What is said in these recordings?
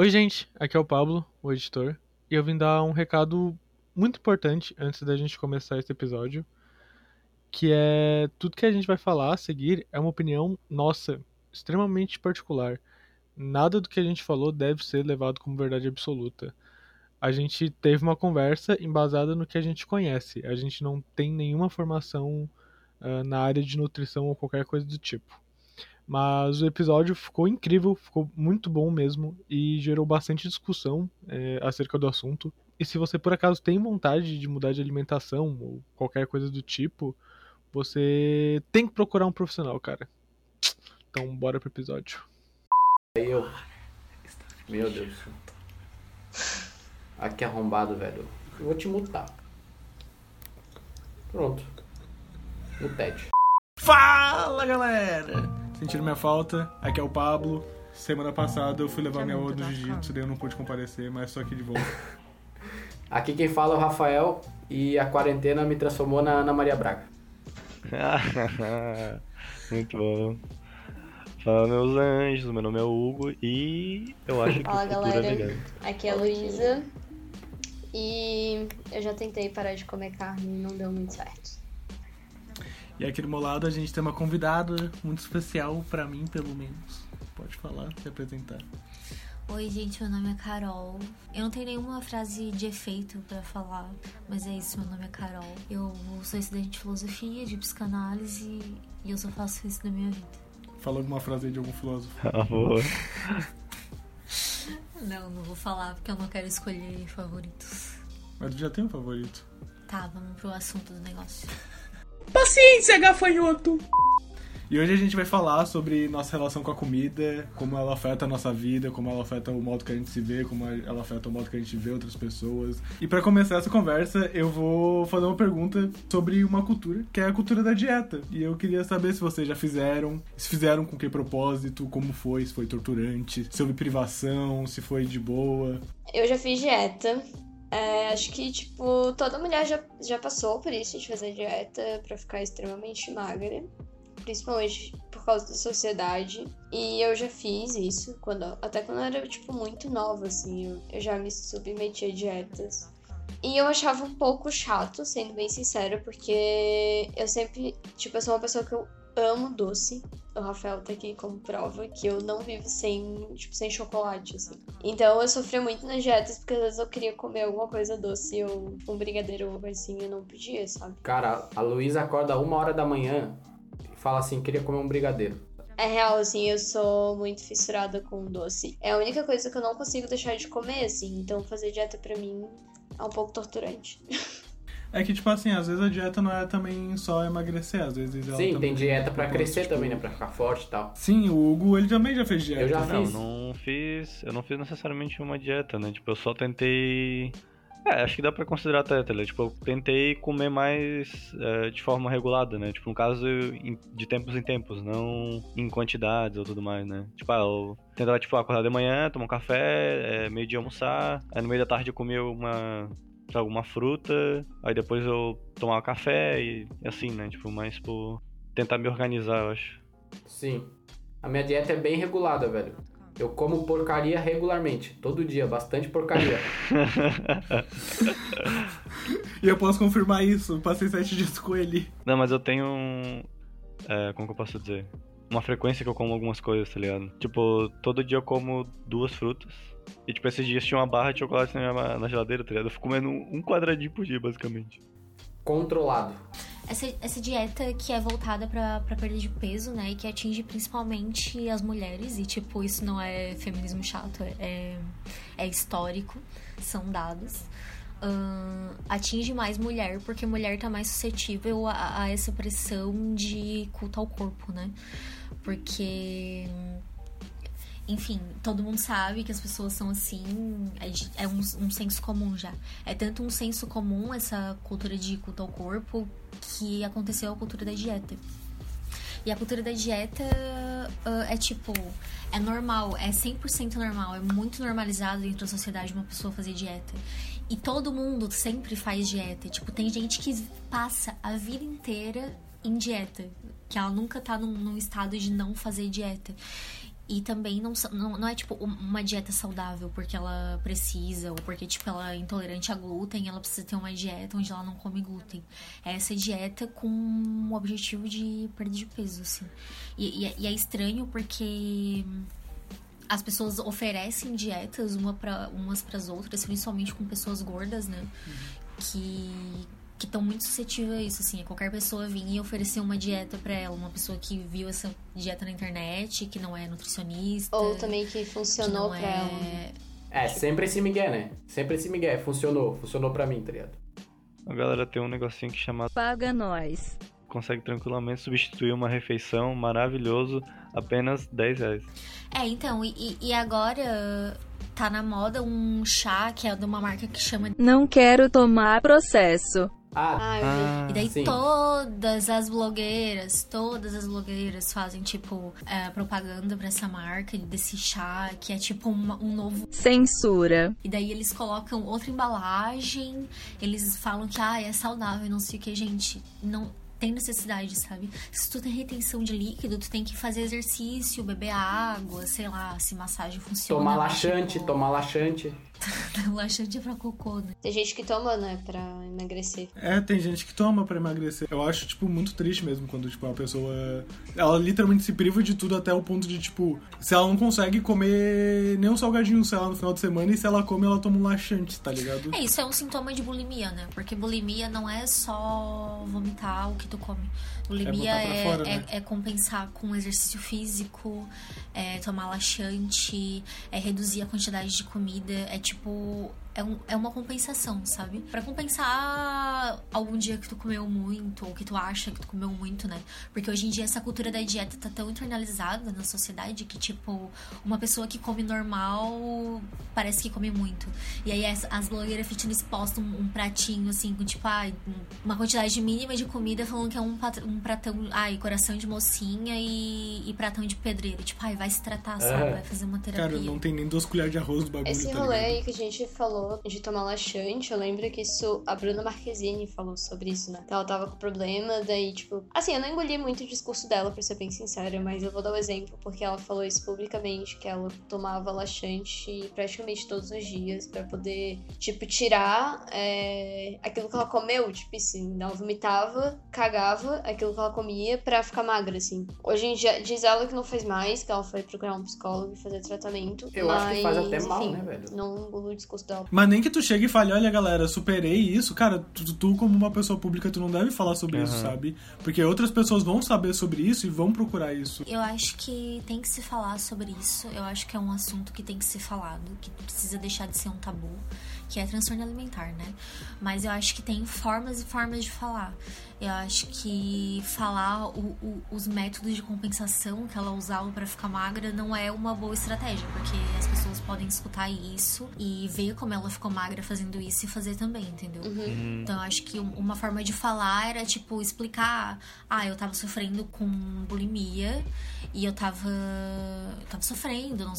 Oi, gente, aqui é o Pablo, o editor, e eu vim dar um recado muito importante antes da gente começar esse episódio, que é tudo que a gente vai falar a seguir é uma opinião nossa, extremamente particular. Nada do que a gente falou deve ser levado como verdade absoluta. A gente teve uma conversa embasada no que a gente conhece. A gente não tem nenhuma formação uh, na área de nutrição ou qualquer coisa do tipo. Mas o episódio ficou incrível, ficou muito bom mesmo e gerou bastante discussão é, acerca do assunto. E se você por acaso tem vontade de mudar de alimentação ou qualquer coisa do tipo, você tem que procurar um profissional, cara. Então, bora pro episódio. Aí eu. Meu Deus. Aqui arrombado, velho. Eu vou te mutar. Pronto. Mutete. Fala, galera! Sentiram minha falta? Aqui é o Pablo. Semana passada eu fui levar minha aula do jiu-jitsu, daí eu não pude comparecer, mas estou aqui de volta. aqui quem fala é o Rafael e a quarentena me transformou na Ana Maria Braga. Muito bom. Fala meus anjos, meu nome é Hugo e eu acho que Fala galera, é aqui é a Luísa e eu já tentei parar de comer carne e não deu muito certo. E aqui do meu lado a gente tem uma convidada muito especial para mim, pelo menos. Pode falar, se apresentar. Oi, gente, meu nome é Carol. Eu não tenho nenhuma frase de efeito para falar, mas é isso, meu nome é Carol. Eu sou estudante de filosofia, de psicanálise e eu só faço isso na minha vida. Fala alguma frase aí de algum filósofo. Ah, boa. não, não vou falar porque eu não quero escolher favoritos. Mas tu já tem um favorito. Tá, vamos pro assunto do negócio. Paciência, gafanhoto! E hoje a gente vai falar sobre nossa relação com a comida, como ela afeta a nossa vida, como ela afeta o modo que a gente se vê, como ela afeta o modo que a gente vê outras pessoas. E para começar essa conversa, eu vou fazer uma pergunta sobre uma cultura, que é a cultura da dieta. E eu queria saber se vocês já fizeram, se fizeram com que propósito, como foi, se foi torturante, se houve privação, se foi de boa. Eu já fiz dieta. É, acho que, tipo, toda mulher já, já passou por isso, de fazer dieta pra ficar extremamente magra. Principalmente por causa da sociedade. E eu já fiz isso, quando, até quando eu era, tipo, muito nova, assim. Eu, eu já me submeti a dietas. E eu achava um pouco chato, sendo bem sincera, porque eu sempre, tipo, eu sou uma pessoa que eu amo doce. O Rafael tá aqui como prova que eu não vivo sem, tipo, sem chocolate, assim. Então eu sofria muito nas dietas porque às vezes eu queria comer alguma coisa doce ou um brigadeiro ou assim, eu não podia, sabe? Cara, a Luísa acorda uma hora da manhã e fala assim, queria comer um brigadeiro. É real, assim, eu sou muito fissurada com doce. É a única coisa que eu não consigo deixar de comer, assim. Então fazer dieta pra mim é um pouco torturante. É que, tipo assim, às vezes a dieta não é também só emagrecer, às vezes ela Sim, tem dieta pra crescer tipo... também, né? Pra ficar forte e tal. Sim, o Hugo, ele também já fez dieta. Eu já não, fiz. não fiz. Eu não fiz necessariamente uma dieta, né? Tipo, eu só tentei. É, acho que dá pra considerar até, né? Tipo, eu tentei comer mais é, de forma regulada, né? Tipo, no caso, de tempos em tempos, não em quantidades ou tudo mais, né? Tipo, ah, eu tentava, tipo, acordar de manhã, tomar um café, é, meio dia almoçar, aí no meio da tarde eu comia uma alguma fruta, aí depois eu tomava café e assim, né? Tipo, mais por tentar me organizar, eu acho. Sim. A minha dieta é bem regulada, velho. Eu como porcaria regularmente, todo dia, bastante porcaria. e eu posso confirmar isso, passei sete dias com ele. Não, mas eu tenho um. É, como que eu posso dizer? Uma frequência que eu como algumas coisas, tá ligado? Tipo, todo dia eu como duas frutas. E, tipo, esses dias tinha uma barra de chocolate na, minha, na geladeira, tá ligado? Eu fico comendo um quadradinho por dia, basicamente. Controlado. Essa, essa dieta que é voltada pra, pra perda de peso, né? E que atinge principalmente as mulheres. E, tipo, isso não é feminismo chato, é, é histórico. São dados. Uh, atinge mais mulher, porque mulher tá mais suscetível a, a essa pressão de culto ao corpo, né? Porque enfim, todo mundo sabe que as pessoas são assim, é, um, um, senso comum já. É tanto um senso comum essa cultura de culto ao corpo que aconteceu a cultura da dieta. E a cultura da dieta uh, é tipo, é normal, é 100% normal, é muito normalizado dentro da sociedade uma pessoa fazer dieta. E todo mundo sempre faz dieta. Tipo, tem gente que passa a vida inteira em dieta, que ela nunca tá num, num estado de não fazer dieta. E também não, não, não é tipo uma dieta saudável porque ela precisa, ou porque tipo ela é intolerante a glúten, ela precisa ter uma dieta onde ela não come glúten. É essa dieta com o objetivo de perda de peso, assim. E, e, e é estranho porque as pessoas oferecem dietas uma pra, umas para as outras, principalmente com pessoas gordas, né? Uhum. Que que estão muito suscetíveis a isso, assim, qualquer pessoa vir e oferecer uma dieta para ela, uma pessoa que viu essa dieta na internet, que não é nutricionista. Ou também que funcionou que pra é... ela. É, sempre esse migué, né? Sempre esse migué, funcionou, funcionou pra mim, tá ligado? A galera tem um negocinho que chama Paga Nós. Consegue tranquilamente substituir uma refeição maravilhoso apenas 10 reais. É, então, e, e agora tá na moda um chá que é de uma marca que chama Não quero tomar processo. Ah, ah, e daí sim. todas as blogueiras, todas as blogueiras fazem, tipo, é, propaganda pra essa marca, desse chá, que é tipo uma, um novo. Censura. E daí eles colocam outra embalagem, eles falam que, ah, é saudável, não sei o que, gente. Não, tem necessidade, sabe? Se tu tem retenção de líquido, tu tem que fazer exercício, beber água, sei lá, se massagem funciona. Tomar laxante, tipo... tomar laxante. laxante é pra cocô, né? Tem gente que toma, né, pra emagrecer. É, tem gente que toma pra emagrecer. Eu acho, tipo, muito triste mesmo quando, tipo, a pessoa. Ela literalmente se priva de tudo até o ponto de, tipo, se ela não consegue comer nem um salgadinho, sei lá, no final de semana, e se ela come, ela toma um laxante, tá ligado? É, isso é um sintoma de bulimia, né? Porque bulimia não é só vomitar o que tu come. Bulimia é, é, fora, é, né? é, compensar com exercício físico, é tomar laxante, é reduzir a quantidade de comida. É tipo 不。É, um, é uma compensação, sabe? Para compensar algum dia que tu comeu muito, ou que tu acha que tu comeu muito, né? Porque hoje em dia essa cultura da dieta tá tão internalizada na sociedade que, tipo, uma pessoa que come normal parece que come muito. E aí as, as blogueiras fitness postam um, um pratinho, assim, com, tipo, ah, uma quantidade mínima de comida, falando que é um, um pratão, ai, coração de mocinha e, e pratão de pedreiro. Tipo, ai, vai se tratar, sabe? Vai fazer uma terapia. Cara, não tem nem duas colheres de arroz do bagulho, Esse tá rolê aí que a gente falou falou de tomar laxante, eu lembro que isso. A Bruna Marquezine falou sobre isso, né? Que ela tava com problema, daí, tipo. Assim, eu não engoli muito o discurso dela, pra ser bem sincera, mas eu vou dar o um exemplo, porque ela falou isso publicamente, que ela tomava laxante praticamente todos os dias para poder, tipo, tirar é, aquilo que ela comeu, tipo assim, ela vomitava, cagava aquilo que ela comia pra ficar magra, assim. Hoje em dia, diz ela que não faz mais, que ela foi procurar um psicólogo e fazer tratamento. Eu mas, acho que faz até mal, enfim, né, velho? Não engolo o discurso dela. Mas nem que tu chegue e fale, olha galera, superei isso, cara, tu, tu como uma pessoa pública, tu não deve falar sobre uhum. isso, sabe? Porque outras pessoas vão saber sobre isso e vão procurar isso. Eu acho que tem que se falar sobre isso, eu acho que é um assunto que tem que ser falado, que precisa deixar de ser um tabu que é transtorno alimentar, né? Mas eu acho que tem formas e formas de falar. Eu acho que falar o, o, os métodos de compensação que ela usava para ficar magra não é uma boa estratégia, porque as pessoas podem escutar isso e ver como ela ficou magra fazendo isso e fazer também, entendeu? Uhum. uhum. Então eu acho que uma forma de falar era tipo explicar: ah, eu tava sofrendo com bulimia e eu tava, eu tava sofrendo, não,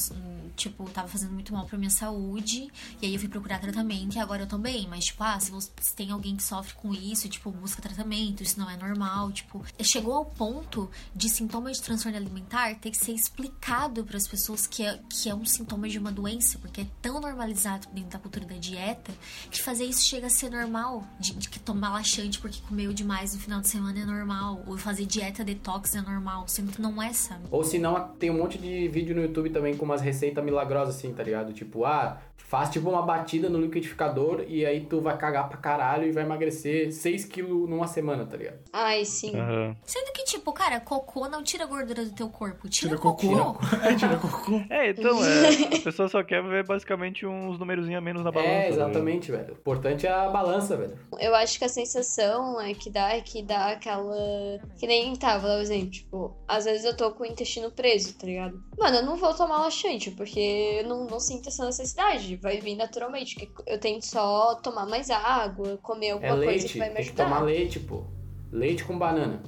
tipo, tava fazendo muito mal pra minha saúde, e aí eu fui procurar tratamento e agora eu tô bem, mas tipo, ah, se, você, se tem alguém que sofre com isso, tipo, busca tratamento isso não é normal, tipo, chegou ao ponto de sintoma de transtorno alimentar ter que ser explicado para as pessoas que é, que é um sintoma de uma doença, porque é tão normalizado dentro da cultura da dieta que fazer isso chega a ser normal, de, de que tomar laxante porque comeu demais no final de semana é normal, ou fazer dieta detox é normal, sendo que não é, sabe? Ou se não, tem um monte de vídeo no YouTube também com umas receitas milagrosas assim, tá ligado? Tipo, ah, faz tipo uma batida no liquidificador e aí tu vai cagar pra caralho e vai emagrecer 6 quilos numa semana, tá ligado? Ai, sim. Uhum. Sendo que, tipo, cara, cocô não tira gordura do teu corpo, tira, tira cocô. cocô. é, tira cocô. É, então, é, a pessoa só quer ver basicamente uns numerozinhos a menos na balança. É, exatamente, velho. O importante é a balança, velho. Eu acho que a sensação é que dá é que dá aquela. Que nem tava, vou dar um exemplo. Tipo, às vezes eu tô com o intestino preso, tá ligado? Mano, eu não vou tomar laxante, porque eu não, não sinto essa necessidade vai vir naturalmente. Que eu tento só tomar mais água, comer alguma é leite, coisa que vai me ajudar. Tem que tomar leite, pô. Leite com banana.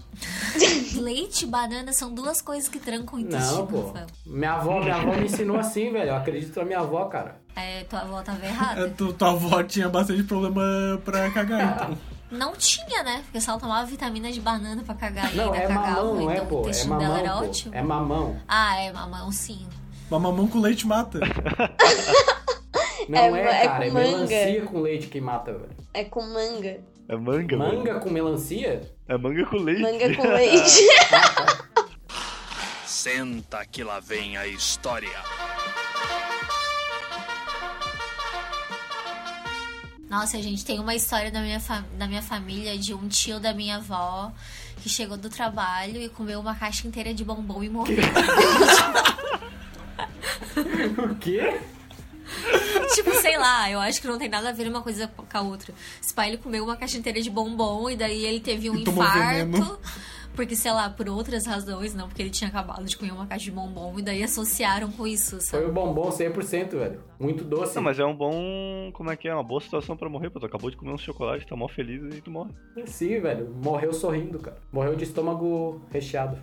leite e banana são duas coisas que trancam o intestino. Não, pô. Minha avó, minha avó me ensinou assim, velho. Eu acredito na minha avó, cara. É, tua avó tava errada. É, tu, tua avó tinha bastante problema pra cagar, então. Não tinha, né? Porque se ela tomava vitamina de banana pra cagar não, e ainda é cagava, mamão, então é, o pô. intestino é mamão, dela era pô. ótimo. É mamão. Ah, é mamão, sim. Uma mamão com leite mata. Não É é, é cara, é, com manga. melancia com leite que mata, velho. É com manga. É manga. Manga com melancia? É manga com leite. Manga com leite. Senta que lá vem a história. Nossa, gente, tem uma história da minha, da minha família de um tio da minha avó que chegou do trabalho e comeu uma caixa inteira de bombom e morreu. O quê? Tipo, sei lá, eu acho que não tem nada a ver uma coisa com a outra. Esse pai, ele comeu uma caixa inteira de bombom e daí ele teve um infarto. Porque, sei lá, por outras razões, não porque ele tinha acabado de comer uma caixa de bombom e daí associaram com isso, Foi sabe? o bombom 100%, velho. Muito doce. Não, mas é um bom. Como é que é? Uma boa situação pra morrer, pô. Tu acabou de comer um chocolate, tá mó feliz e tu morre. Sim, velho. Morreu sorrindo, cara. Morreu de estômago recheado.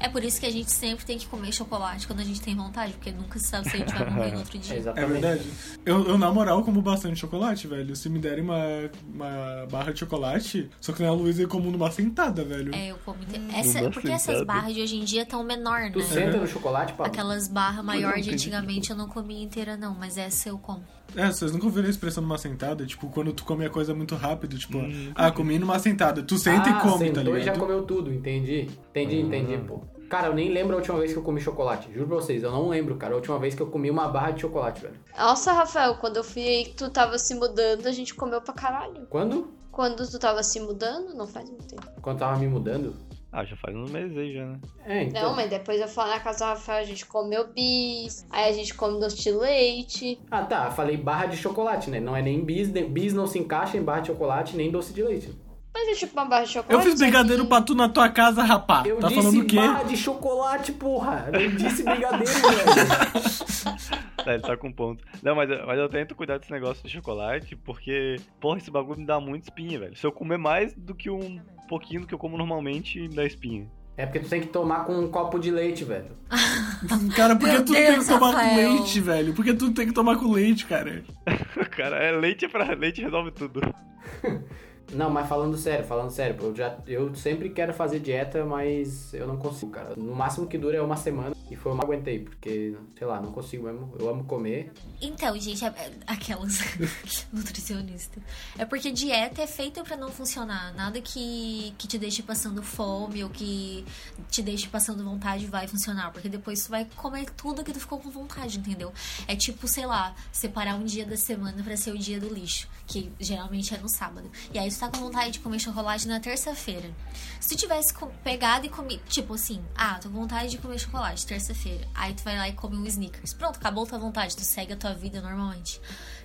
É por isso que a gente sempre tem que comer chocolate quando a gente tem vontade, porque nunca se sabe se a gente vai morrer no outro É dia. É exatamente. verdade. Eu, eu, na moral, como bastante chocolate, velho. Se me derem uma, uma barra de chocolate, só que na Luísa eu como numa sentada, velho. É, eu como. inte- Essa, porque essas sentada. barras de hoje em dia estão menor, Tu né? senta no chocolate, Pablo? Aquelas barras maiores de antigamente eu não comia inteira, não, mas essa eu como. É, vocês nunca ouviram a expressão numa sentada? Tipo, quando tu come a coisa muito rápido, tipo, Hum. ah, comi numa sentada. Tu senta ah, e come, tá e já ligado? comeu tudo, entendi. Entendi, entendi, pô. Cara, eu nem lembro a última vez que eu comi chocolate. Juro pra vocês, eu não lembro, cara. A última vez que eu comi uma barra de chocolate, velho. Nossa, Rafael, quando eu fui aí que tu tava se mudando, a gente comeu pra caralho. Quando? Quando tu tava se mudando, não faz muito tempo. Quando tava me mudando? Ah, já faz uns meses aí já, né? É, então. Não, mas depois eu lá na casa do Rafael, a gente comeu bis, aí a gente come doce de leite. Ah, tá. Falei barra de chocolate, né? Não é nem bis. nem- Bis não se encaixa em barra de chocolate, nem doce de leite. Mas é tipo uma barra de chocolate. Eu fiz brigadeiro que- pra tu na tua casa, rapá. Eu tá disse falando o quê? barra de chocolate, porra. Eu disse brigadeiro, velho. É, ele tá com ponto. Não, mas, mas eu tento cuidar desse negócio de chocolate, porque, porra, esse bagulho me dá muito espinha, velho. Se eu comer mais do que um pouquinho do que eu como normalmente, me dá espinha. É porque tu tem que tomar com um copo de leite, velho. Cara, por que tu tem Deus, que tomar com Rafael. leite, velho? Por que tu tem que tomar com leite, cara? Cara, é leite é pra leite resolve tudo. Não, mas falando sério, falando sério, pô, eu, já, eu sempre quero fazer dieta, mas eu não consigo, cara. No máximo que dura é uma semana e foi eu não aguentei, porque, sei lá, não consigo mesmo. Eu amo comer. Então, gente, é- é- aquelas nutricionista. É porque dieta é feita pra não funcionar. Nada que, que te deixe passando fome ou que te deixe passando vontade vai funcionar. Porque depois tu vai comer tudo que tu ficou com vontade, entendeu? É tipo, sei lá, separar um dia da semana pra ser o dia do lixo. Que geralmente é no sábado. E aí tu tá com vontade de comer chocolate na terça-feira. Se tu tivesse pegado e comido, tipo assim, ah, tô com vontade de comer chocolate terça-feira. Aí tu vai lá e come um Snickers. Pronto, acabou tua vontade, tu segue a tua vida normalmente.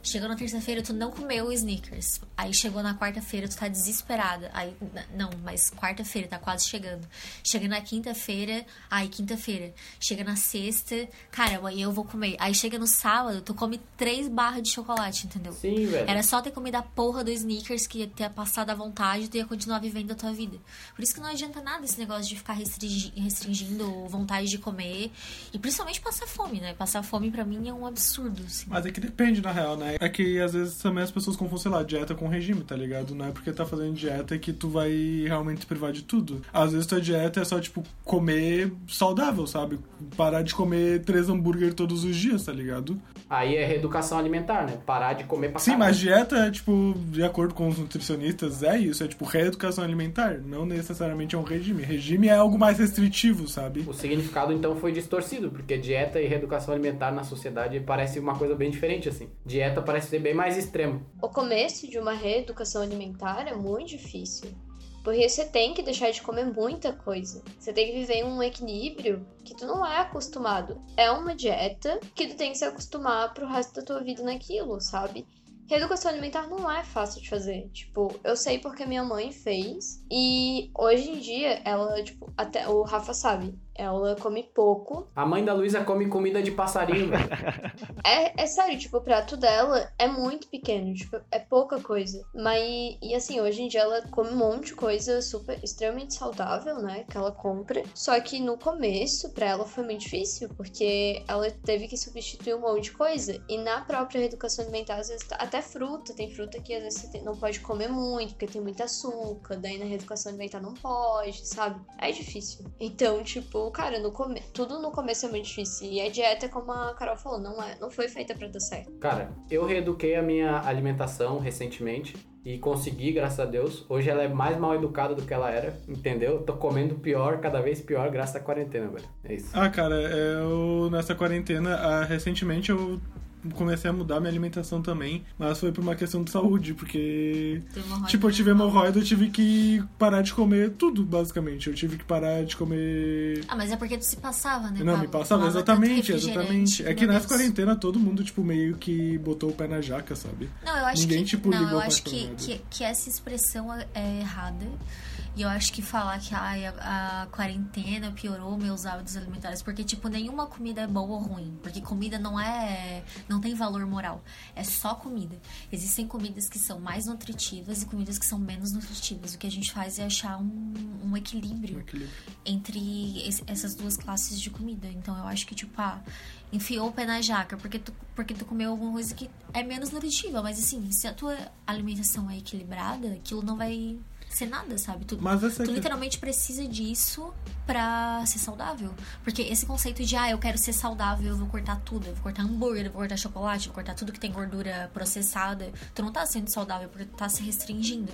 Chegou na terça-feira, tu não comeu o Snickers. Aí chegou na quarta-feira, tu tá desesperada. Aí, não, mas quarta-feira, tá quase chegando. Chega na quinta-feira, aí quinta-feira. Chega na sexta, cara, amanhã eu vou comer. Aí chega no sábado, tu come três barras de chocolate, entendeu? Sim, velho. Era só ter comido a porra do Snickers que ia ter passado à vontade e tu ia continuar vivendo a tua vida. Por isso que não adianta nada esse negócio de ficar restringi- restringindo vontade de comer. E principalmente passar fome, né? Passar fome pra mim é um absurdo, assim. Mas é que depende, na real, né? É que às vezes também as pessoas confundem, sei lá, dieta com regime, tá ligado? Não é porque tá fazendo dieta que tu vai realmente privar de tudo. Às vezes tua dieta é só, tipo, comer saudável, sabe? Parar de comer três hambúrguer todos os dias, tá ligado? Aí é reeducação alimentar, né? Parar de comer pra Sim, caralho. mas dieta é, tipo, de acordo com os nutricionistas, é isso. É, tipo, reeducação alimentar. Não necessariamente é um regime. Regime é algo mais restritivo, sabe? O significado então foi distorcido, porque dieta e reeducação alimentar na sociedade parece uma coisa bem diferente, assim. Dieta parece ser bem mais extremo. O começo de uma reeducação alimentar é muito difícil. Porque você tem que deixar de comer muita coisa. Você tem que viver em um equilíbrio que tu não é acostumado. É uma dieta que tu tem que se acostumar pro resto da tua vida naquilo, sabe? Reeducação alimentar não é fácil de fazer. Tipo, eu sei porque minha mãe fez. E hoje em dia, ela, tipo, até o Rafa sabe, ela come pouco. A mãe da Luísa come comida de passarinho, velho. É, é sério, tipo, o prato dela é muito pequeno, tipo, é pouca coisa. Mas, e assim, hoje em dia ela come um monte de coisa super, extremamente saudável, né, que ela compra. Só que no começo, pra ela foi muito difícil, porque ela teve que substituir um monte de coisa. E na própria reeducação alimentar, às vezes, até fruta, tem fruta que às vezes você não pode comer muito, porque tem muito açúcar, daí na reeducação alimentar não pode, sabe? É difícil. Então, tipo, cara, no come... tudo no começo é muito difícil. E a dieta, como a Carol falou, não, é, não foi feita pra dar certo. Cara, eu reeduquei a minha alimentação recentemente e consegui, graças a Deus. Hoje ela é mais mal educada do que ela era, entendeu? Tô comendo pior, cada vez pior, graças à quarentena, velho. É isso. Ah, cara, eu nessa quarentena, ah, recentemente eu comecei a mudar minha alimentação também, mas foi por uma questão de saúde, porque tipo, eu tive hemorroida, eu tive que parar de comer tudo, basicamente. Eu tive que parar de comer Ah, mas é porque tu se passava, né? Não, me passava, Tomava exatamente, exatamente. É que meu nessa quarentena todo mundo, tipo, meio que botou o pé na jaca, sabe? Não, eu acho Ninguém, que, tipo, não, eu acho que, nada. que, que essa expressão é errada. E eu acho que falar que ai, a, a quarentena piorou meus hábitos alimentares, porque, tipo, nenhuma comida é boa ou ruim. Porque comida não é. não tem valor moral. É só comida. Existem comidas que são mais nutritivas e comidas que são menos nutritivas. O que a gente faz é achar um, um equilíbrio Um equilíbrio. entre es- essas duas classes de comida. Então eu acho que, tipo, ah, enfiou o pé na jaca porque tu, porque tu comeu alguma coisa que é menos nutritiva. Mas assim, se a tua alimentação é equilibrada, aquilo não vai ser nada, sabe? Tu, tu que- literalmente precisa disso pra ser saudável. Porque esse conceito de, ah, eu quero ser saudável, eu vou cortar tudo. Eu vou cortar hambúrguer, eu vou cortar chocolate, eu vou cortar tudo que tem gordura processada. Tu não tá sendo saudável porque tu tá se restringindo.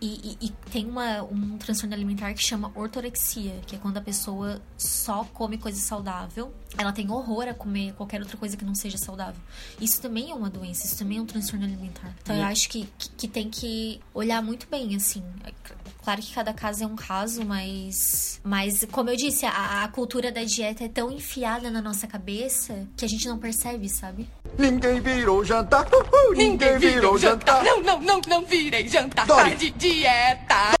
E, e- e tem uma, um transtorno alimentar que chama ortorexia, que é quando a pessoa só come coisa saudável. Ela tem horror a comer qualquer outra coisa que não seja saudável. Isso também é uma doença, isso também é um transtorno alimentar. Então eu acho que, que, que tem que olhar muito bem, assim. Cl- Claro que cada caso é um caso, mas. Mas, como eu disse, a, a cultura da dieta é tão enfiada na nossa cabeça que a gente não percebe, sabe? Ninguém virou jantar. Uhul, ninguém virou jantar. Não, não, não, não virei jantar. Dori. Tá de dieta.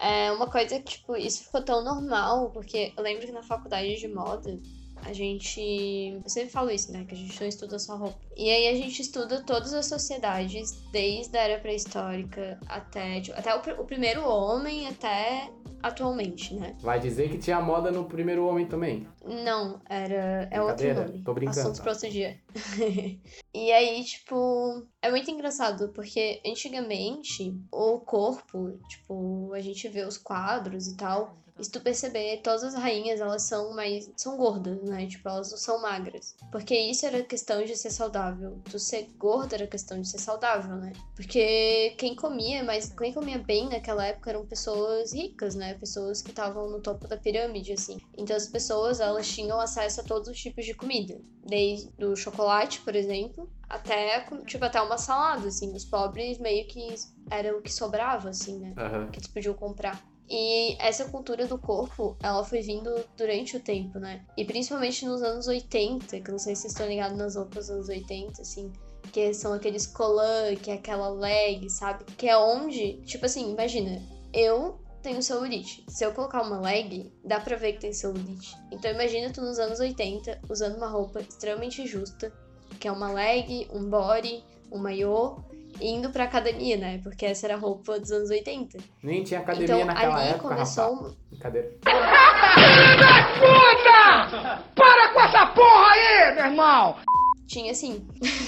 É uma coisa que, tipo, isso ficou tão normal, porque eu lembro que na faculdade de moda, a gente. Eu sempre falo isso, né? Que a gente não estuda só roupa. E aí a gente estuda todas as sociedades, desde a era pré-histórica até. tipo, até o, o primeiro homem até atualmente, né? Vai dizer que tinha moda no primeiro homem também. Não, era. É outro nome. tô brincando, Assuntos tá? pra outro dia. e aí, tipo, é muito engraçado, porque antigamente o corpo, tipo, a gente vê os quadros e tal. E se tu perceber, todas as rainhas, elas são mais. são gordas, né? Tipo, elas não são magras. Porque isso era questão de ser saudável. Tu ser gorda era questão de ser saudável, né? Porque quem comia, mas quem comia bem naquela época eram pessoas ricas, né? Pessoas que estavam no topo da pirâmide, assim. Então as pessoas, elas tinham acesso a todos os tipos de comida. Desde o chocolate, por exemplo, até, tipo, até uma salada, assim. Os pobres meio que era o que sobrava, assim, né? Aham. que eles podiam comprar. E essa cultura do corpo, ela foi vindo durante o tempo, né? E principalmente nos anos 80, que não sei se vocês estão ligados nas roupas dos anos 80, assim, que são aqueles colã, que é aquela leg, sabe? Que é onde, tipo assim, imagina, eu tenho celulite. Se eu colocar uma leg, dá pra ver que tem celulite. Então imagina tu nos anos 80 usando uma roupa extremamente justa, que é uma leg, um body, um maiô, indo pra academia, né? Porque essa era a roupa dos anos 80. Nem tinha academia Então naquela ali época, começou rapaz. Brincadeira. Para com essa porra aí, meu irmão. Tinha assim.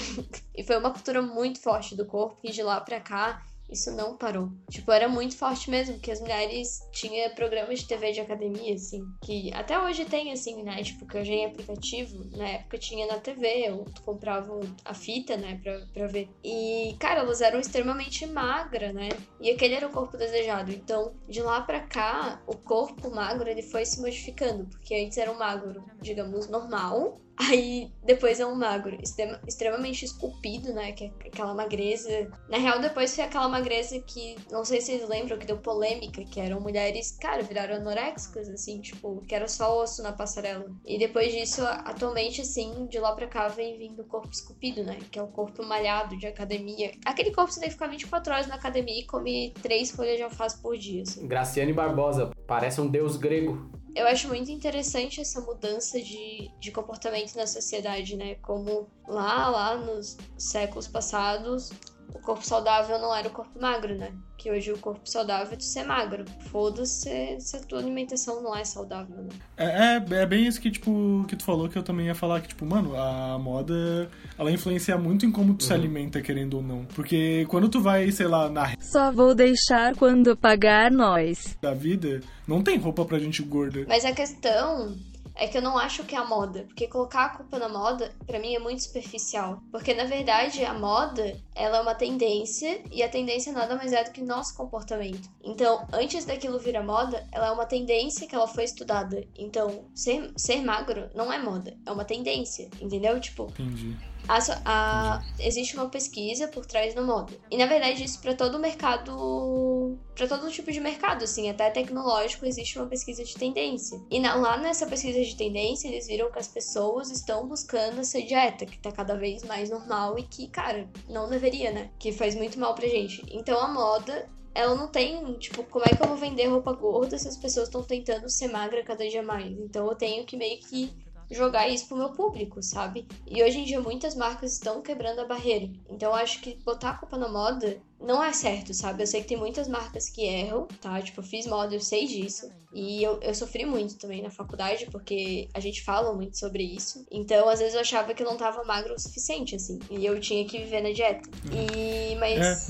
e foi uma cultura muito forte do corpo que de lá pra cá isso não parou. Tipo, era muito forte mesmo, porque as mulheres tinham programas de TV de academia, assim, que até hoje tem, assim, né? Tipo, que hoje em aplicativo. Na época tinha na TV, ou comprava a fita, né, pra, pra ver. E, cara, elas eram extremamente magras, né? E aquele era o corpo desejado. Então, de lá pra cá, o corpo magro, ele foi se modificando, porque antes era um magro, digamos, normal, Aí depois é um magro extrema- extremamente esculpido, né? Que é aquela magreza. Na real, depois foi aquela magreza que, não sei se vocês lembram, que deu polêmica, que eram mulheres, cara, viraram anoréxicas, assim, tipo, que era só osso na passarela. E depois disso, atualmente, assim, de lá pra cá vem vindo o corpo esculpido, né? Que é o corpo malhado de academia. Aquele corpo você tem que ficar 24 horas na academia e come três folhas de alface por dia, assim. Graciane Barbosa, parece um deus grego. Eu acho muito interessante essa mudança de, de comportamento na sociedade, né? Como lá, lá nos séculos passados, o corpo saudável não era o corpo magro, né? Que hoje o corpo saudável é tu ser magro. Foda-se se a tua alimentação não é saudável, né? É, é, é bem isso que, tipo, que tu falou que eu também ia falar, que, tipo, mano, a moda, ela influencia muito em como tu se alimenta, querendo ou não. Porque quando tu vai, sei lá, na Só vou deixar quando pagar nós. da vida, não tem roupa pra gente gorda. Mas a questão é que eu não acho que é a moda, porque colocar a culpa na moda, pra mim, é muito superficial. Porque, na verdade, a moda, ela é uma tendência, e a tendência nada mais é do que nosso comportamento. Então, antes daquilo virar moda, ela é uma tendência que ela foi estudada. Então, ser, ser magro não é moda, é uma tendência, entendeu? Tipo, Entendi. A a- existe uma pesquisa por trás da moda. E na verdade, isso para todo o mercado. para todo tipo de mercado, assim, até tecnológico, existe uma pesquisa de tendência. E na- lá nessa pesquisa de tendência, eles viram que as pessoas estão buscando essa dieta, que tá cada vez mais normal e que, cara, não deveria, né? Que faz muito mal pra gente. Então a moda. Ela não tem, tipo, como é que eu vou vender roupa gorda se as pessoas estão tentando ser magra cada dia mais? Então eu tenho que meio que jogar isso pro meu público, sabe? E hoje em dia muitas marcas estão quebrando a barreira. Então eu acho que botar a culpa na moda não é certo, sabe? Eu sei que tem muitas marcas que erram, tá? Tipo, eu fiz moda, eu sei disso. E eu, eu sofri muito também na faculdade, porque a gente fala muito sobre isso. Então, às vezes eu achava que eu não tava magro o suficiente, assim. E eu tinha que viver na dieta. E, mas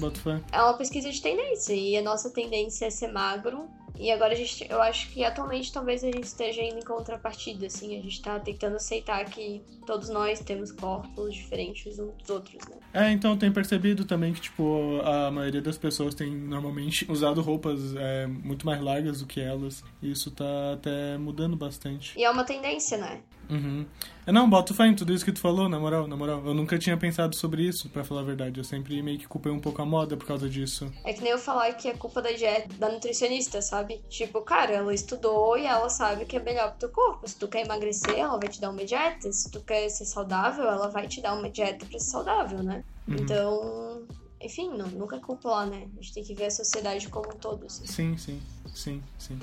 É, é uma pesquisa de tendência e a nossa tendência é ser magro. E agora a gente, eu acho que atualmente talvez a gente esteja indo em contrapartida, assim, a gente tá tentando aceitar que todos nós temos corpos diferentes uns dos outros, né? É, então eu tenho percebido também que, tipo, a maioria das pessoas tem normalmente usado roupas é, muito mais largas do que elas. E isso tá até mudando bastante. E é uma tendência, né? Uhum. É, não, boto fé em tudo isso que tu falou, na moral, na moral. Eu nunca tinha pensado sobre isso, pra falar a verdade. Eu sempre meio que culpei um pouco a moda por causa disso. É que nem eu falar que é culpa da dieta da nutricionista, sabe? Tipo, cara, ela estudou e ela sabe que é melhor pro teu corpo. Se tu quer emagrecer, ela vai te dar uma dieta. Se tu quer ser saudável, ela vai te dar uma dieta pra ser saudável, né? Então, enfim, não, nunca é culpa lá, né? A gente tem que ver a sociedade como um todo. assim. Sim, sim, sim, sim.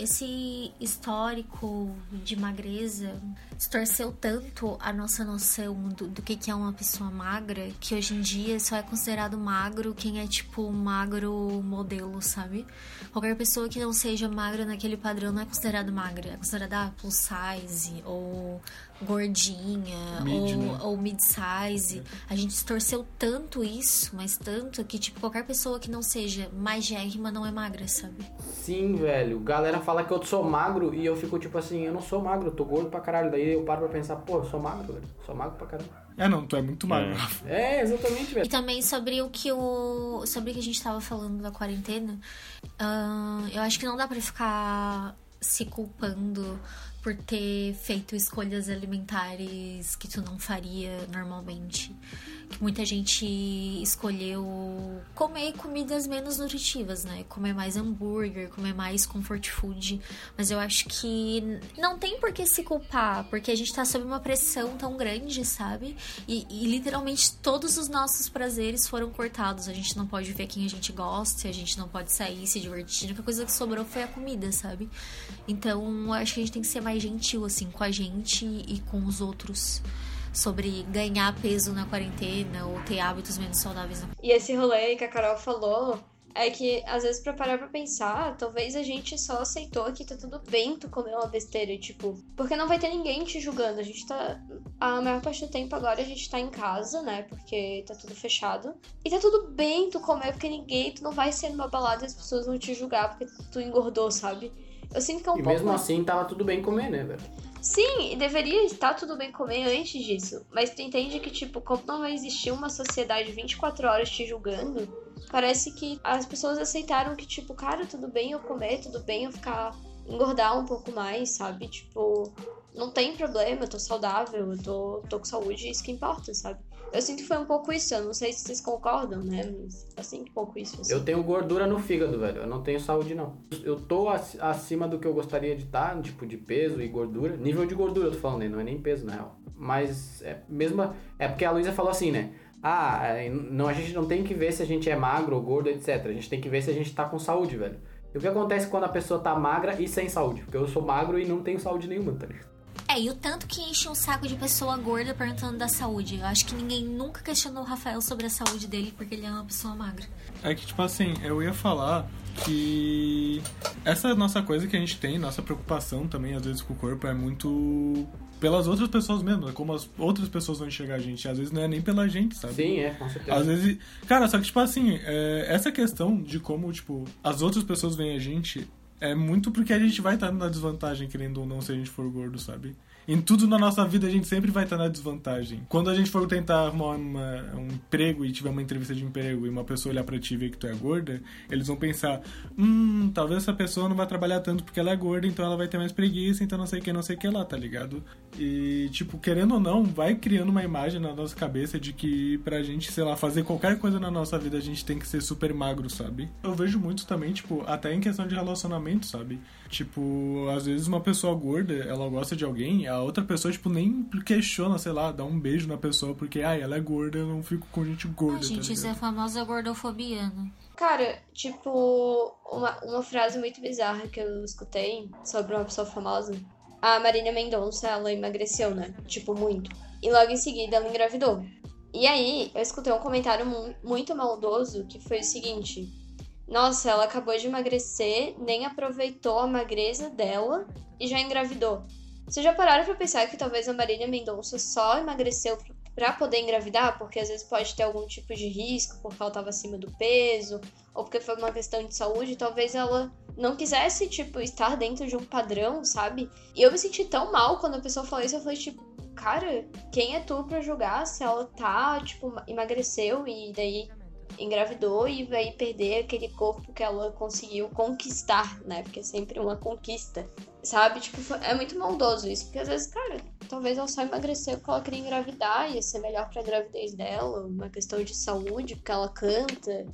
Esse histórico de magreza distorceu tanto a nossa noção do, do que, que é uma pessoa magra que hoje em dia só é considerado magro quem é tipo magro modelo, sabe? Qualquer pessoa que não seja magra naquele padrão não é considerado magra, é considerada plus size ou gordinha Mid, ou, né? ou mid-size. A gente distorceu tanto isso, mas tanto que tipo qualquer pessoa que não seja magérrima não é magra, sabe? Sim, velho. Galera fala que eu sou magro e eu fico tipo assim, eu não sou magro, eu tô gordo pra caralho. Daí eu paro pra pensar, pô, eu sou magro, velho. Sou magro pra caralho. É, não, tu é muito magro. É, exatamente, E velho. também sobre o que o sobre o que a gente tava falando da quarentena, ahn, eu acho que não dá pra ficar se culpando por ter feito escolhas alimentares que tu não faria normalmente. Que muita gente escolheu comer comidas menos nutritivas, né? Comer mais hambúrguer, comer mais comfort food. Mas eu acho que não tem por que se culpar, porque a gente tá sob uma pressão tão grande, sabe? E, e literalmente todos os nossos prazeres foram cortados. A gente não pode ver quem a gente gosta, a gente não pode sair, se divertir. A única coisa que sobrou foi a comida, sabe? Então eu acho que a gente tem que ser mais gentil, assim, com a gente e com os outros. Sobre ganhar peso na quarentena ou ter hábitos menos saudáveis E esse rolê que a Carol falou é que, às vezes, pra parar pra pensar, talvez a gente só aceitou que tá tudo bem tu comer uma besteira, tipo, porque não vai ter ninguém te julgando. A gente tá. A maior parte do tempo agora a gente tá em casa, né? Porque tá tudo fechado. E tá tudo bem tu comer, porque ninguém, tu não vai ser numa balada e as pessoas vão te julgar porque tu engordou, sabe? Eu sinto que é um E pouco. mesmo assim tava tudo bem comer, né, velho? Sim, e deveria estar tudo bem comer antes disso. Mas tu entende que, tipo, como não vai existir uma sociedade 24 horas te julgando, parece que as pessoas aceitaram que, tipo, cara, tudo bem eu comer, tudo bem eu ficar. engordar um pouco mais, sabe? Tipo, não tem problema, eu tô saudável, eu tô, tô com saúde, isso que importa, sabe? Eu sinto que foi um pouco isso, eu não sei se vocês concordam, né? Mas eu sinto um pouco isso. Assim. Eu tenho gordura no fígado, velho. Eu não tenho saúde, não. Eu tô ac- acima do que eu gostaria de estar, tipo, de peso e gordura. Nível de gordura, eu tô falando, né? Não é nem peso, na real. Mas é mesmo. É porque a Luísa falou assim, né? Ah, é, não, a gente não tem que ver se a gente é magro ou gordo, etc. A gente tem que ver se a gente tá com saúde, velho. E o que acontece quando a pessoa tá magra e sem saúde? Porque eu sou magro e não tenho saúde nenhuma, tá ligado? É, e o tanto que enche um saco de pessoa gorda perguntando da saúde. Eu acho que ninguém nunca questionou o Rafael sobre a saúde dele porque ele é uma pessoa magra. É que, tipo assim, eu ia falar que essa nossa coisa que a gente tem, nossa preocupação também, às vezes, com o corpo, é muito pelas outras pessoas mesmo, é como as outras pessoas vão enxergar a gente. Às vezes não é nem pela gente, sabe? Sim, é, com certeza. Às vezes. Cara, só que, tipo assim, é, essa questão de como, tipo, as outras pessoas veem a gente é muito porque a gente vai estar na desvantagem, querendo ou não, se a gente for gordo, sabe? Em tudo na nossa vida a gente sempre vai estar na desvantagem. Quando a gente for tentar arrumar uma- um emprego e tiver uma entrevista de emprego e uma pessoa olhar pra ti e ver que tu é gorda, eles vão pensar: hum, talvez essa pessoa não vai trabalhar tanto porque ela é gorda, então ela vai ter mais preguiça, então não sei o que, não sei o que lá, tá ligado? E, tipo, querendo ou não, vai criando uma imagem na nossa cabeça de que pra gente, sei lá, fazer qualquer coisa na nossa vida a gente tem que ser super magro, sabe? Eu vejo muito também, tipo, até em questão de relacionamento, sabe? Tipo, às vezes uma pessoa gorda, ela gosta de alguém, a outra pessoa, tipo, nem questiona, sei lá, dá um beijo na pessoa porque, ai, ela é gorda, eu não fico com gente gorda, Ai, gente, tá isso é a famosa gordofobia, né? Cara, tipo, uma, uma frase muito bizarra que eu escutei sobre uma pessoa famosa. A Marília Mendonça, ela emagreceu, né? Tipo, muito. E logo em seguida ela engravidou. E aí, eu escutei um comentário mu- muito maldoso que foi o seguinte: Nossa, ela acabou de emagrecer, nem aproveitou a magreza dela e já engravidou. Vocês já pararam pra pensar que talvez a Marília Mendonça só emagreceu pra poder engravidar? Porque às vezes pode ter algum tipo de risco, porque ela tava acima do peso, ou porque foi uma questão de saúde, talvez ela não quisesse, tipo, estar dentro de um padrão, sabe? E eu me senti tão mal quando a pessoa falou isso, eu falei, tipo, cara, quem é tu pra julgar se ela tá, tipo, emagreceu e daí engravidou e vai perder aquele corpo que ela conseguiu conquistar, né? Porque é sempre uma conquista, sabe? Tipo, é muito maldoso isso, porque às vezes, cara, talvez ela só emagreceu porque ela queria engravidar, ia ser melhor pra gravidez dela, uma questão de saúde, porque ela canta,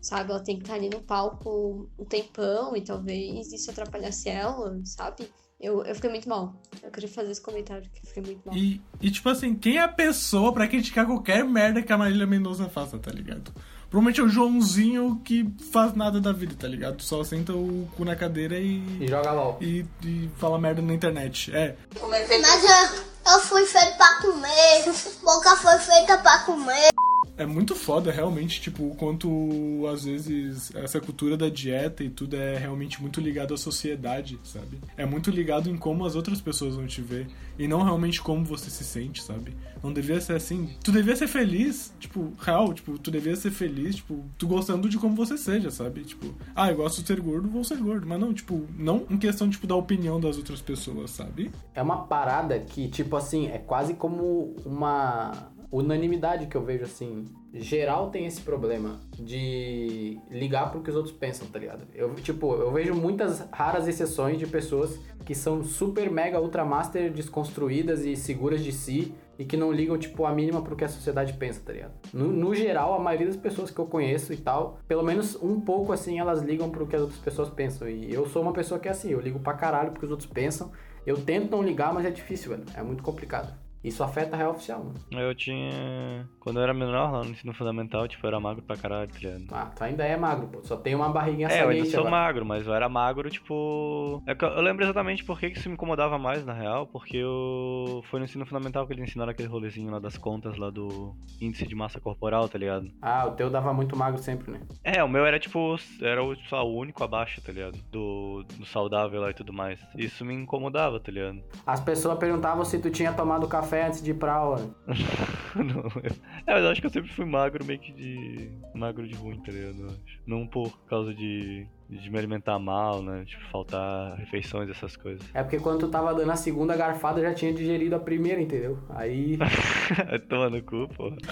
sabe? Ela tem que estar ali no palco um tempão e talvez isso atrapalhasse ela, sabe? Eu, eu fiquei muito mal. Eu queria fazer esse comentário que eu fiquei muito mal. E, e, tipo assim, quem é a pessoa pra criticar qualquer merda que a Marília Mendonça faça, tá ligado? Provavelmente é o Joãozinho que faz nada da vida, tá ligado? Só senta o cu na cadeira e. E joga LOL. E, e fala merda na internet. É. Mas eu, eu fui feito pra comer. Boca foi feita pra comer. É muito foda, realmente, tipo, o quanto às vezes essa cultura da dieta e tudo é realmente muito ligado à sociedade, sabe? É muito ligado em como as outras pessoas vão te ver e não realmente como você se sente, sabe? Não devia ser assim. Tu devia ser feliz, tipo, real, tipo, tu devia ser feliz, tipo, tu gostando de como você seja, sabe? Tipo, ah, eu gosto de ser gordo, vou ser gordo. Mas não, tipo, não em questão, tipo, da opinião das outras pessoas, sabe? É uma parada que, tipo assim, é quase como uma unanimidade que eu vejo assim. Geral tem esse problema de ligar pro que os outros pensam, tá ligado? Eu, tipo, eu vejo muitas raras exceções de pessoas que são super mega ultra master desconstruídas e seguras de si e que não ligam, tipo, a mínima pro que a sociedade pensa, tá ligado? No, no geral, a maioria das pessoas que eu conheço e tal, pelo menos um pouco assim, elas ligam pro que as outras pessoas pensam. E eu sou uma pessoa que é assim, eu ligo pra caralho pro que os outros pensam. Eu tento não ligar, mas é difícil, velho. É muito complicado. Isso afeta a real oficial, mano. Eu tinha. Quando eu era menor lá no ensino fundamental, tipo, eu era magro pra caralho, tá ligado? Ah, tu ainda é magro, pô. Só tem uma barriguinha É, eu ainda sou agora. magro, mas eu era magro, tipo. É eu lembro exatamente por que isso me incomodava mais, na real, porque eu. Foi no ensino fundamental que eles ensinaram aquele rolezinho lá das contas lá do índice de massa corporal, tá ligado? Ah, o teu dava muito magro sempre, né? É, o meu era tipo. Era o, só, o único abaixo, tá ligado? Do, do saudável lá e tudo mais. Isso me incomodava, tá ligado? As pessoas perguntavam se tu tinha tomado café antes de ir pra aula. Não, eu- é, mas eu acho que eu sempre fui magro, meio que de. magro de ruim, tá ligado? Não por causa de. de me alimentar mal, né? Tipo, faltar refeições, essas coisas. É porque quando tu tava dando a segunda garfada, já tinha digerido a primeira, entendeu? Aí. Toma no cu, porra.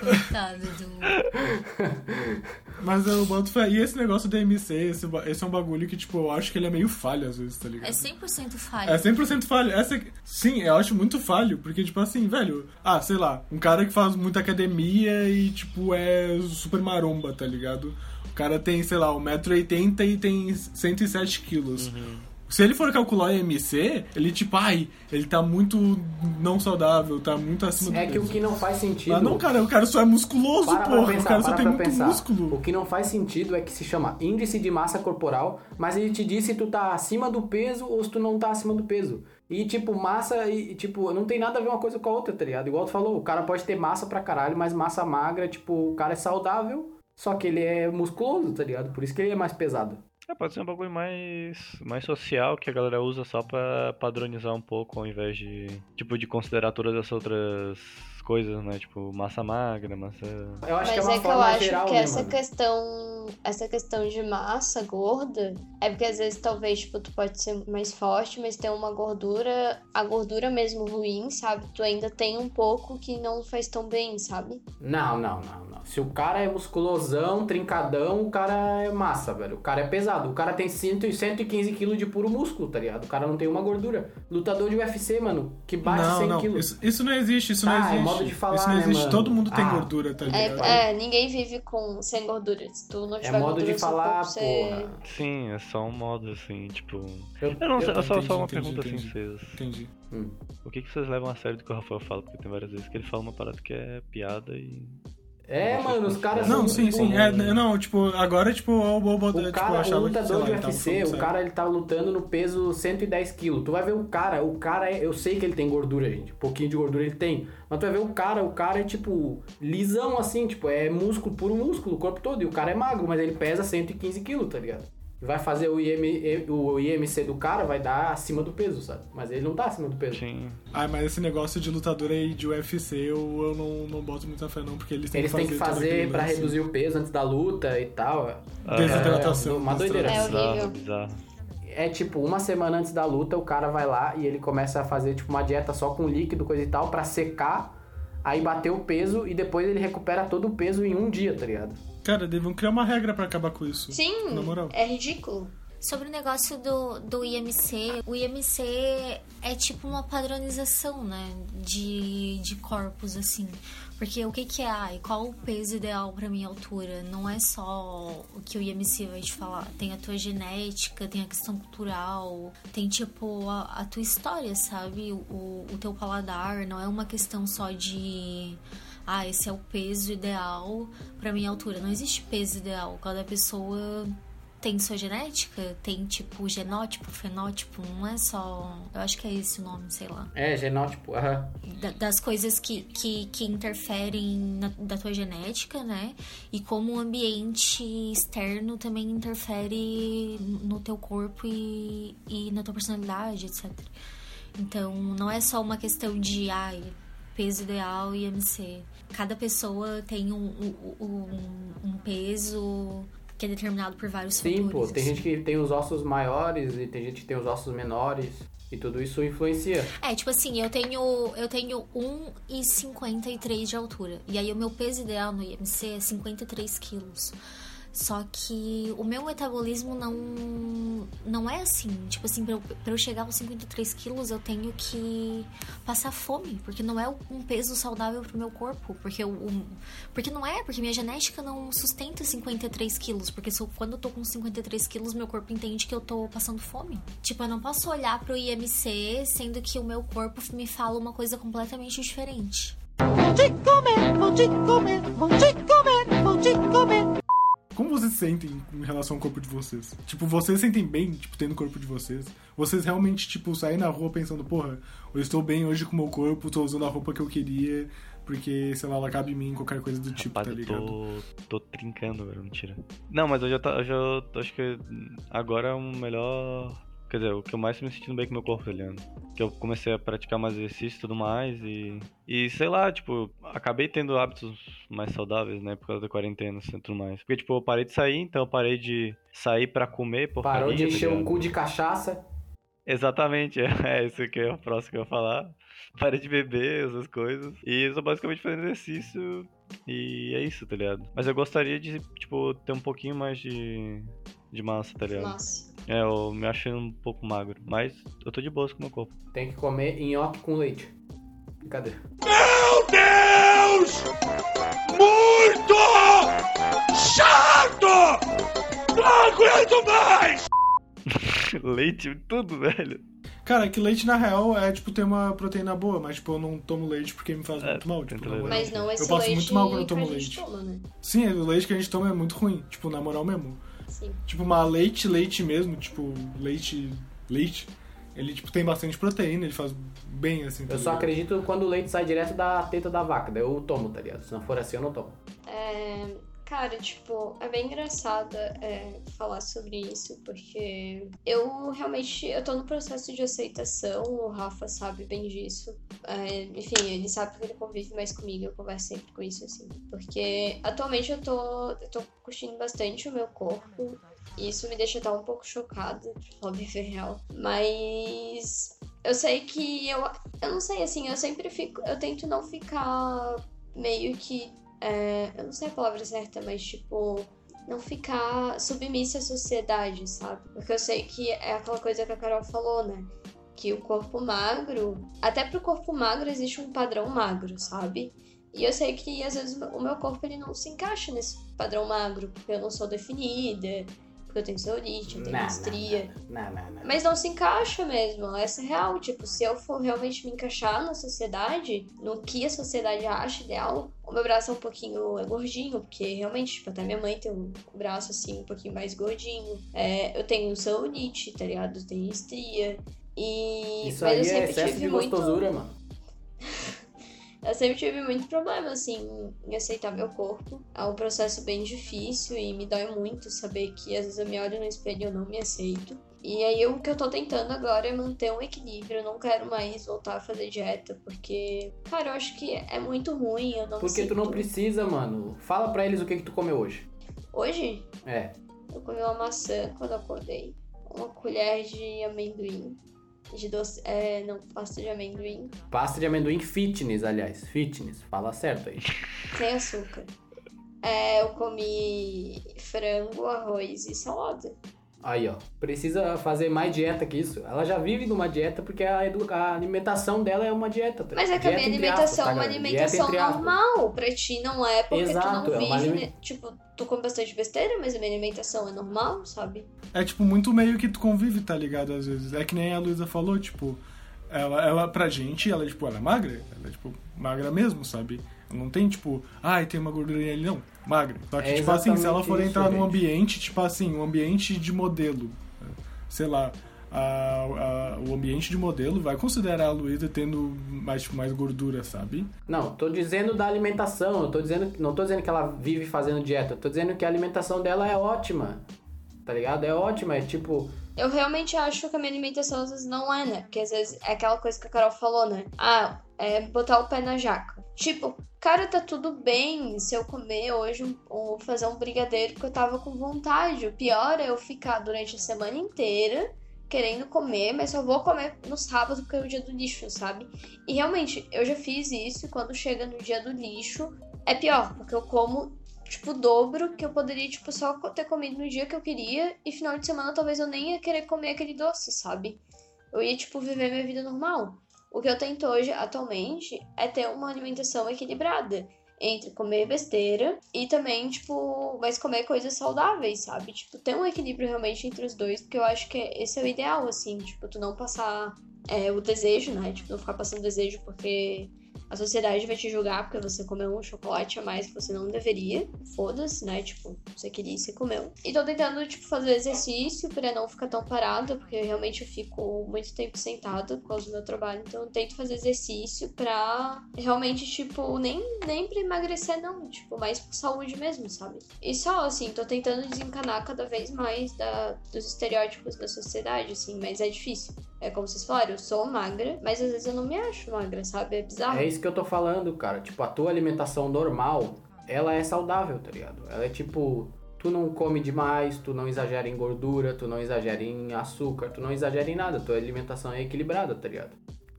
Coitado do. Mas eu boto fé. E esse negócio da MC, esse, esse é um bagulho que, tipo, eu acho que ele é meio falho às vezes, tá ligado? É 100% falho. É 100% falho. Essa, sim, eu acho muito falho, porque, tipo assim, velho, ah, sei lá, um cara que faz muita academia e, tipo, é super maromba, tá ligado? O cara tem, sei lá, 1,80m e tem 107 quilos. Se ele for calcular o IMC, ele tipo, ai, ele tá muito não saudável, tá muito acima do É que o peso. que não faz sentido. Ah, não, cara, o cara só é musculoso, Para porra. pensar, o cara só para tem muito pensar. músculo. O que não faz sentido é que se chama índice de massa corporal, mas ele te diz se tu tá acima do peso ou se tu não tá acima do peso. E, tipo, massa e, e, tipo, não tem nada a ver uma coisa com a outra, tá ligado? Igual tu falou, o cara pode ter massa pra caralho, mas massa magra, tipo, o cara é saudável, só que ele é musculoso, tá ligado? Por isso que ele é mais pesado. É, pode ser um bagulho mais, mais social que a galera usa só pra padronizar um pouco, ao invés de, tipo, de considerar todas as outras coisas, né? Tipo, massa magra, massa... Eu acho Mas que é uma é que eu acho que essa mano? questão, essa questão de massa gorda é porque às vezes talvez tipo tu pode ser mais forte, mas tem uma gordura, a gordura mesmo ruim, sabe? Tu ainda tem um pouco que não faz tão bem, sabe? Não, não, não, não. Se o cara é musculosão, trincadão, o cara é massa, velho. O cara é pesado. O cara tem 100, e 115 quilos de puro músculo, tá ligado? O cara não tem uma gordura. Lutador de UFC, mano, que bate Não, 100 não, quilos. isso, isso não existe, isso não Ah, é existe. Modo de falar, isso não né, existe, mano? todo mundo tem Ah. gordura, tá ligado? É, é, ninguém vive com sem gordura. Se tu não É tiver modo gordura de falar, corpo, você... porra. Sim, é só um modo, assim, tipo... Eu- Eu não sei, eu- é só, entendi, só uma entendi, pergunta entendi. assim, vocês... Entendi. Hum. O que, que vocês levam a sério do que o Rafael fala? Porque tem várias vezes que ele fala uma parada que é piada e... É, mano, os caras Não, sim, sim. É, não, tipo, agora, tipo, o Bobo, O tipo, cara, achava o que, lutador lá, de UFC, o cara ele tá lutando no peso 110 quilos. Tu vai ver o cara, o cara é, eu sei que ele tem gordura, gente. Um pouquinho de gordura ele tem. Mas tu vai ver o cara, o cara é tipo lisão assim, tipo, é músculo, puro músculo, o corpo todo. E o cara é magro, mas ele pesa 115 quilos, tá ligado? Vai fazer o, IM, o IMC do cara, vai dar acima do peso, sabe? Mas ele não tá acima do peso. Sim. Ah, mas esse negócio de lutador aí de UFC, eu, eu não, não boto muita fé não, porque eles têm Eles que têm fazer que todo fazer aquele pra lance. reduzir o peso antes da luta e tal. Desidratação. É uma doideira. É bizarro, horrível. bizarro. É tipo, uma semana antes da luta, o cara vai lá e ele começa a fazer tipo uma dieta só com líquido, coisa e tal, pra secar, aí bater o peso e depois ele recupera todo o peso em um dia, tá ligado? Cara, deviam criar uma regra pra acabar com isso. Sim, Na moral. é ridículo. Sobre o negócio do, do IMC, o IMC é tipo uma padronização, né? De, de corpos, assim. Porque o que, que é, ai, qual o peso ideal pra minha altura? Não é só o que o IMC vai te falar. Tem a tua genética, tem a questão cultural, tem tipo a, a tua história, sabe? O, o teu paladar. Não é uma questão só de ah, esse é o peso ideal pra minha altura. Não existe peso ideal. Cada pessoa tem sua genética, tem tipo genótipo, fenótipo, não é só. Eu acho que é esse o nome, sei lá. É, genótipo, aham. Da- das coisas que, que, que interferem na, da tua genética, né? E como o ambiente externo também interfere no teu corpo e, e na tua personalidade, etc. Então, não é só uma questão de, ai, peso ideal e MC. Cada pessoa tem um, um, um- peso que é determinado por vários Sim, fatores. pô, tem assim. gente que tem os ossos maiores e tem gente que tem os ossos menores. E tudo isso influencia. É, tipo assim, eu tenho eu tenho 1,53 de altura. E aí o meu peso ideal no IMC é 53 quilos. Só que o meu metabolismo não não é assim. Tipo assim, pra eu, pra eu chegar aos 53 quilos, eu tenho que passar fome. Porque não é um peso saudável pro meu corpo. Porque, o, o- porque não é, porque minha genética não sustenta 53 quilos. Porque eu- quando eu tô com 53 quilos, meu corpo entende que eu tô passando fome. Tipo, eu não posso olhar pro IMC, sendo que o meu corpo me fala uma coisa completamente diferente. Vou te comer, vou te comer, vou te comer, vou te comer. Como vocês se sentem em relação ao corpo de vocês? Tipo, vocês sentem bem, tipo, tendo o corpo de vocês? Vocês realmente, tipo, saem na rua pensando, porra, eu estou bem hoje com o meu corpo, tô usando a roupa que eu queria, porque, sei lá, ela cabe em mim, qualquer coisa do tipo, Rapaz, tá eu ligado? tô, tô trincando, velho, mentira. Não, mas eu já, tá, eu já tô- acho que agora é o melhor. Quer dizer, o que eu mais tô me sentindo bem com o meu corpo, tá ligado? Que eu comecei a praticar mais exercício e tudo mais e. E sei lá, tipo, acabei tendo hábitos mais saudáveis, né? Por causa da quarentena e tudo mais. Porque, tipo, eu parei de sair, então eu parei de sair pra comer, porcaria, Parou de tá encher o cu de cachaça. Exatamente, é isso que é o próximo que eu ia falar. Parei de beber, essas coisas. E eu tô basicamente fazendo exercício. E é isso, tá ligado? Mas eu gostaria de, tipo, ter um pouquinho mais de, de massa, tá ligado? Massa. É, eu me achei um pouco magro. Mas eu tô de boa com o meu corpo. Tem que comer nhoque com leite. Brincadeira. Meu Deus! Muito chato! Não aguento mais! leite, tudo, velho. Cara, é que leite na real é tipo ter uma proteína boa, mas tipo eu não tomo leite porque me faz É, muito mal. Tipo. Mas não esse eu passo leite muito mal quando eu tomo leite. toma, né? Sim, o leite que a gente toma é muito ruim, tipo, na moral mesmo. Sim. Tipo, uma leite, leite mesmo, tipo, leite, leite, ele tipo tem bastante proteína, ele faz bem assim. tá Eu só ligado? acredito quando o leite sai direto da teta da vaca, daí eu tomo, tá ligado? Se não for assim, eu não tomo. É, cara, tipo, é bem engraçado é, falar sobre isso, porque eu realmente, eu tô no processo de aceitação, o Rafa sabe bem disso. É, enfim, ele sabe porque ele convive mais comigo, eu converso sempre com isso, assim. Porque atualmente eu tô, eu tô curtindo bastante o meu corpo, e isso me deixa até um pouco chocada, falar bem real. Mas eu sei que eu, eu não sei, assim, eu sempre fico, eu tento não ficar meio que é, eu não sei a palavra certa, mas tipo, não ficar submissa à sociedade, sabe? Porque eu sei que é aquela coisa que a Carol falou, né? Que o corpo magro, até pro corpo magro existe um padrão magro, sabe? E eu sei que às vezes o meu corpo ele não se encaixa nesse padrão magro, porque eu não sou definida, porque eu tenho celulite, eu tenho Não, estria. Não, não, não. Mas não se encaixa mesmo, essa é real. Tipo, se eu for realmente me encaixar na sociedade, no que a sociedade acha ideal, o meu braço é um pouquinho é gordinho, porque realmente, tipo, até minha mãe tem um braço assim, um pouquinho mais gordinho. É, eu tenho celulite, tá ligado? Eu tenho estria. E. Isso mas aí eu é sempre excesso tive de muito. gostosura, mano. Eu sempre tive muito problema, assim, em aceitar meu corpo. É um processo bem difícil e me dói muito saber que às vezes eu me olho no espelho e eu não me aceito. E aí o que eu tô tentando agora é manter um equilíbrio. Eu não quero mais voltar a fazer dieta, porque, cara, eu acho que é muito ruim. Eu não Porque tu não precisa, mano. Fala pra eles o que que tu comeu hoje. Hoje, É. eu comi uma maçã quando acordei. Uma colher de amendoim. De doce. É, não, pasta de amendoim. Pasta de amendoim fitness, aliás. Fitness. Fala certo aí. Sem açúcar. É, eu comi frango, arroz e salada. Aí, ó. Precisa fazer mais dieta que isso. Ela já vive numa dieta porque a, a alimentação dela é uma dieta. tá Mas é que a minha alimentação aspas, é uma tá, alimentação Dieta entre aspas. normal. Pra ti não é porque tu Exato, não é uma vive, né? Tipo, tu come bastante besteira, mas a minha alimentação é normal, sabe? É tipo muito meio que tu convive, tá ligado? Às vezes. É que nem a Luísa falou, tipo, ela, ela pra gente, ela, tipo, ela é magra, ela é, tipo, magra mesmo, sabe? Não tem, tipo, ai, tem uma gordurinha ali, não. Magra. Só que, É tipo assim, se ela for isso, entrar num gente. ambiente, tipo assim, um ambiente de modelo, sei lá, a- a- o ambiente de modelo vai considerar a Luísa tendo mais, tipo, mais gordura, sabe? Não, tô dizendo da alimentação. Eu tô dizendo, não tô dizendo que ela vive fazendo dieta. Tô dizendo que a alimentação dela é ótima. Tá ligado? É ótima. É tipo. Eu realmente acho que a minha alimentação às vezes não é, né? Porque às vezes é aquela coisa que a Carol falou, né? Ah, é botar o pé na jaca. Tipo, cara, tá tudo bem se eu comer hoje um, ou fazer um brigadeiro que eu tava com vontade. O pior é eu ficar durante a semana inteira querendo comer, mas só vou comer no sábado porque é o dia do lixo, sabe? E realmente, eu já fiz isso e quando chega no dia do lixo, é pior, porque eu como tipo, o dobro que eu poderia, tipo, só ter comido no dia que eu queria e final de semana talvez eu nem ia querer comer aquele doce, sabe? Eu ia, tipo, viver minha vida normal. O que eu tento hoje, atualmente, é ter uma alimentação equilibrada entre comer besteira e também, tipo, mas comer coisas saudáveis, sabe? Tipo, ter um equilíbrio realmente entre os dois, porque eu acho que esse é o ideal, assim, tipo, tu não passar é, o desejo, né? Tipo, não ficar passando desejo porque a sociedade vai te julgar porque você comeu um chocolate a mais que você não deveria. Foda-se, né? Tipo, você queria e você comeu. E tô tentando, tipo, fazer exercício pra não ficar tão parada, porque realmente eu fico muito tempo sentada por causa do meu trabalho. Então eu tento fazer exercício pra realmente, tipo, nem, nem pra emagrecer, não. Tipo, mais por saúde mesmo, sabe? E só, assim, tô tentando desencanar cada vez mais da, dos estereótipos da sociedade, assim, mas é difícil. É como vocês falaram, eu sou magra, mas às vezes eu não me acho magra, sabe? É bizarro. É isso que eu tô falando, cara. Tipo, a tua alimentação normal, ela é saudável, tá ligado? Ela é tipo. Tu não come demais, tu não exagera em gordura, tu não exagera em açúcar, tu não exagera em nada. Tua alimentação é equilibrada, tá ligado?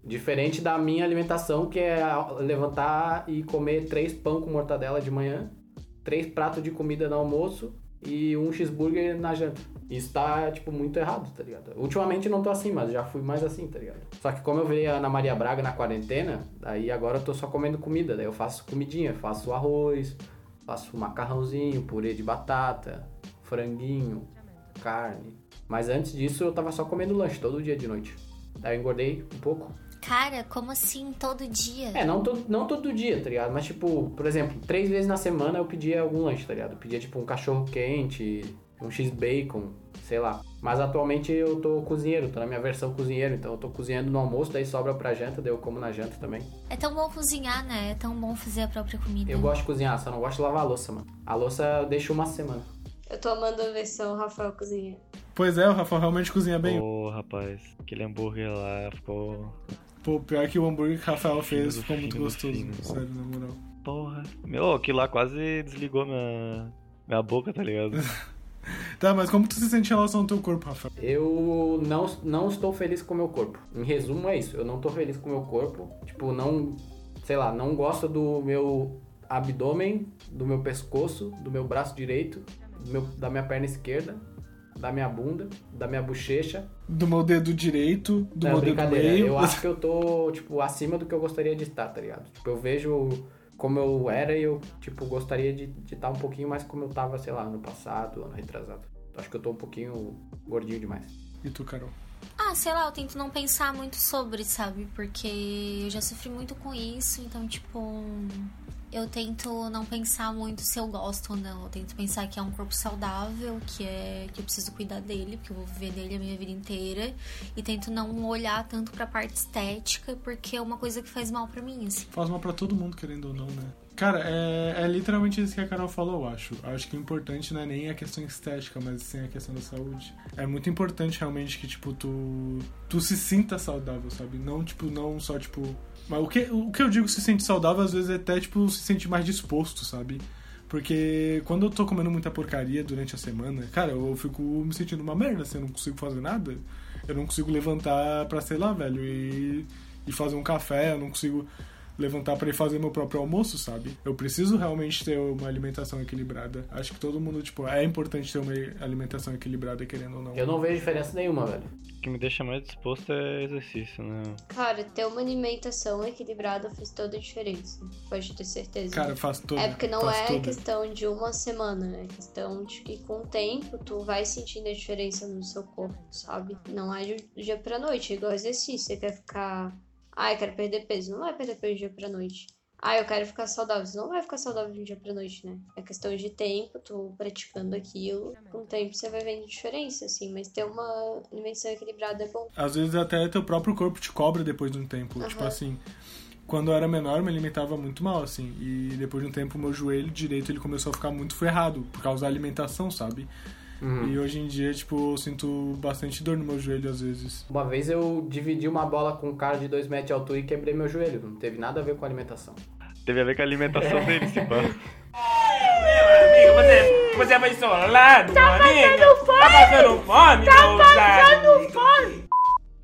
Diferente da minha alimentação, que é levantar e comer três pão com mortadela de manhã, três pratos de comida no almoço e um cheeseburger na janta. Isso tá, tipo, muito errado, tá ligado? Ultimamente não tô assim, mas já fui mais assim, tá ligado? Só que como eu vi a Ana Maria Braga na quarentena, daí agora eu tô só comendo comida. Daí eu faço comidinha, faço arroz, faço macarrãozinho, purê de batata, franguinho, carne. Mas antes disso eu tava só comendo lanche todo dia de noite. Daí eu engordei um pouco. Cara, como assim todo dia? É, não, to, não todo dia, tá ligado? Mas tipo, por exemplo, três vezes na semana eu pedia algum lanche, tá ligado? Eu pedia tipo um cachorro quente, um x-bacon, sei lá. Mas atualmente eu tô cozinheiro, tô na minha versão cozinheiro, então eu tô cozinhando no almoço, daí sobra pra janta, daí eu como na janta também. É tão bom cozinhar, né? É tão bom fazer a própria comida. Eu gosto de cozinhar, só não gosto de lavar a louça, mano. A louça eu deixo uma semana. Eu tô amando a versão Rafael Cozinha. Pois é, o Rafael realmente cozinha bem. Pô, rapaz, aquele hambúrguer lá ficou. Pô, pior que o hambúrguer que o Rafael fez ficou muito gostoso. Sério, na moral. Porra. Meu, aquilo lá quase desligou minha, minha boca, tá ligado? Tá, mas como tu se sente em relação ao teu corpo, Rafael? Eu não, não estou feliz com o meu corpo. Em resumo, é isso. Eu não tô feliz com o meu corpo. Tipo, não. Sei lá, não gosto do meu abdômen, do meu pescoço, do meu braço direito, do meu- da minha perna esquerda, da minha bunda, da minha bochecha. Do meu dedo direito, do Não, meu dedo brincadeira. meio. Eu acho que eu tô, tipo, acima do que eu gostaria de estar, tá ligado? Tipo, eu vejo como eu era e eu, tipo, gostaria de estar um pouquinho mais como eu tava, sei lá, ano passado, ano retrasado. Acho que eu tô um pouquinho gordinho demais. E tu, Carol? Ah, sei lá, eu tento não pensar muito sobre, sabe? Porque eu já sofri muito com isso, então, tipo. Eu tento não pensar muito se eu gosto ou não. Eu tento pensar que é um corpo saudável, que é que eu preciso cuidar dele, porque eu vou viver dele a minha vida inteira. E tento não olhar tanto pra parte estética, porque é uma coisa que faz mal pra mim, assim. Faz mal pra todo mundo, querendo ou não, né? Cara, é, é literalmente isso que a Carol falou, eu acho. Acho que o importante não é nem a questão estética, mas sim a questão da saúde. É muito importante realmente que, tipo, tu, tu se sinta saudável, sabe? Não, tipo, não só, tipo... Mas o que, o que eu digo se sente saudável, às vezes é até, tipo, se sentir mais disposto, sabe? Porque quando eu tô comendo muita porcaria durante a semana, cara, eu fico me sentindo uma merda, assim, eu não consigo fazer nada. Eu não consigo levantar pra, sei lá, velho, e, e fazer um café, eu não consigo levantar pra ir fazer meu próprio almoço, sabe? Eu preciso realmente ter uma alimentação equilibrada. Acho que todo mundo, tipo, é importante ter uma alimentação equilibrada, querendo ou não. Eu não vejo diferença nenhuma, velho. O que me deixa mais disposto é exercício, né? Cara, ter uma alimentação equilibrada faz toda a diferença. Pode ter certeza. Cara, faz toda. É porque não é toda. questão de uma semana, é questão de que com o tempo tu vai sentindo a diferença no seu corpo, sabe? Não é de dia pra noite, é igual exercício. Você quer ficar. Ah, eu quero perder peso. Não vai perder peso de dia pra noite. Ah, eu quero ficar saudável. Você não vai ficar saudável de dia pra noite, né? É questão de tempo, tu praticando aquilo. Com o tempo você vai vendo diferença, assim. Mas ter uma alimentação equilibrada é bom. Às vezes até teu próprio corpo te cobra depois de um tempo. Aham. Tipo assim, quando eu era menor, eu me alimentava muito mal, assim. E depois de um tempo, meu joelho direito ele começou a ficar muito ferrado por causa da alimentação, sabe? Uhum. E hoje em dia, tipo, eu sinto bastante dor no meu joelho às vezes. Uma vez eu dividi uma bola com um cara de 2 metros de altura e quebrei meu joelho. Não teve nada a ver com a alimentação. Teve a ver com a alimentação dele, se pá. Amigo, você, você foi solado, tá amigo? Fome. Tá passando fome, Tá meu passando fome!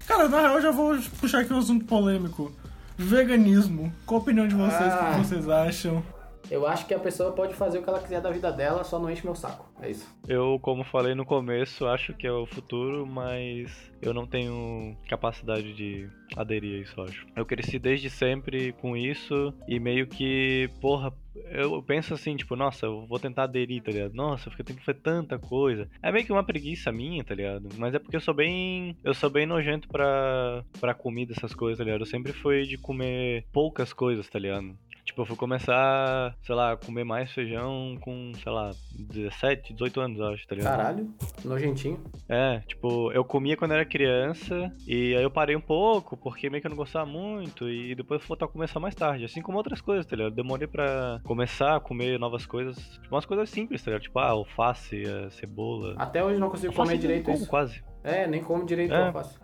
Cara, na real, eu já vou puxar aqui um assunto polêmico. Veganismo. Qual a opinião de vocês? O Ah. que vocês acham? Eu acho que a pessoa pode fazer o que ela quiser da vida dela, só não enche meu saco. É isso. Eu, como falei no começo, acho que é o futuro, mas eu não tenho capacidade de aderir a isso, eu acho. Eu cresci desde sempre com isso e meio que, porra, eu penso assim, tipo, nossa, eu vou tentar aderir, tá ligado? Nossa, eu tenho que fazer tanta coisa. É meio que uma preguiça minha, tá ligado? Mas é porque eu sou bem. Eu sou bem nojento pra, pra comida, essas coisas, tá ligado? Eu sempre fui de comer poucas coisas, tá ligado? Tipo, eu fui começar, sei lá, a comer mais feijão com, sei lá, 17, 18 anos, eu acho, tá ligado? Caralho, nojentinho. É, tipo, eu comia quando era criança e aí eu parei um pouco, porque meio que eu não gostava muito, e depois eu vou voltar a começar mais tarde, assim como outras coisas, tá ligado? Eu demorei pra começar a comer novas coisas, tipo, umas coisas simples, tá ligado? Tipo, ah, alface, a cebola. Até hoje não consigo Alface comer eu direito como isso. quase. É, nem como direito É. alface.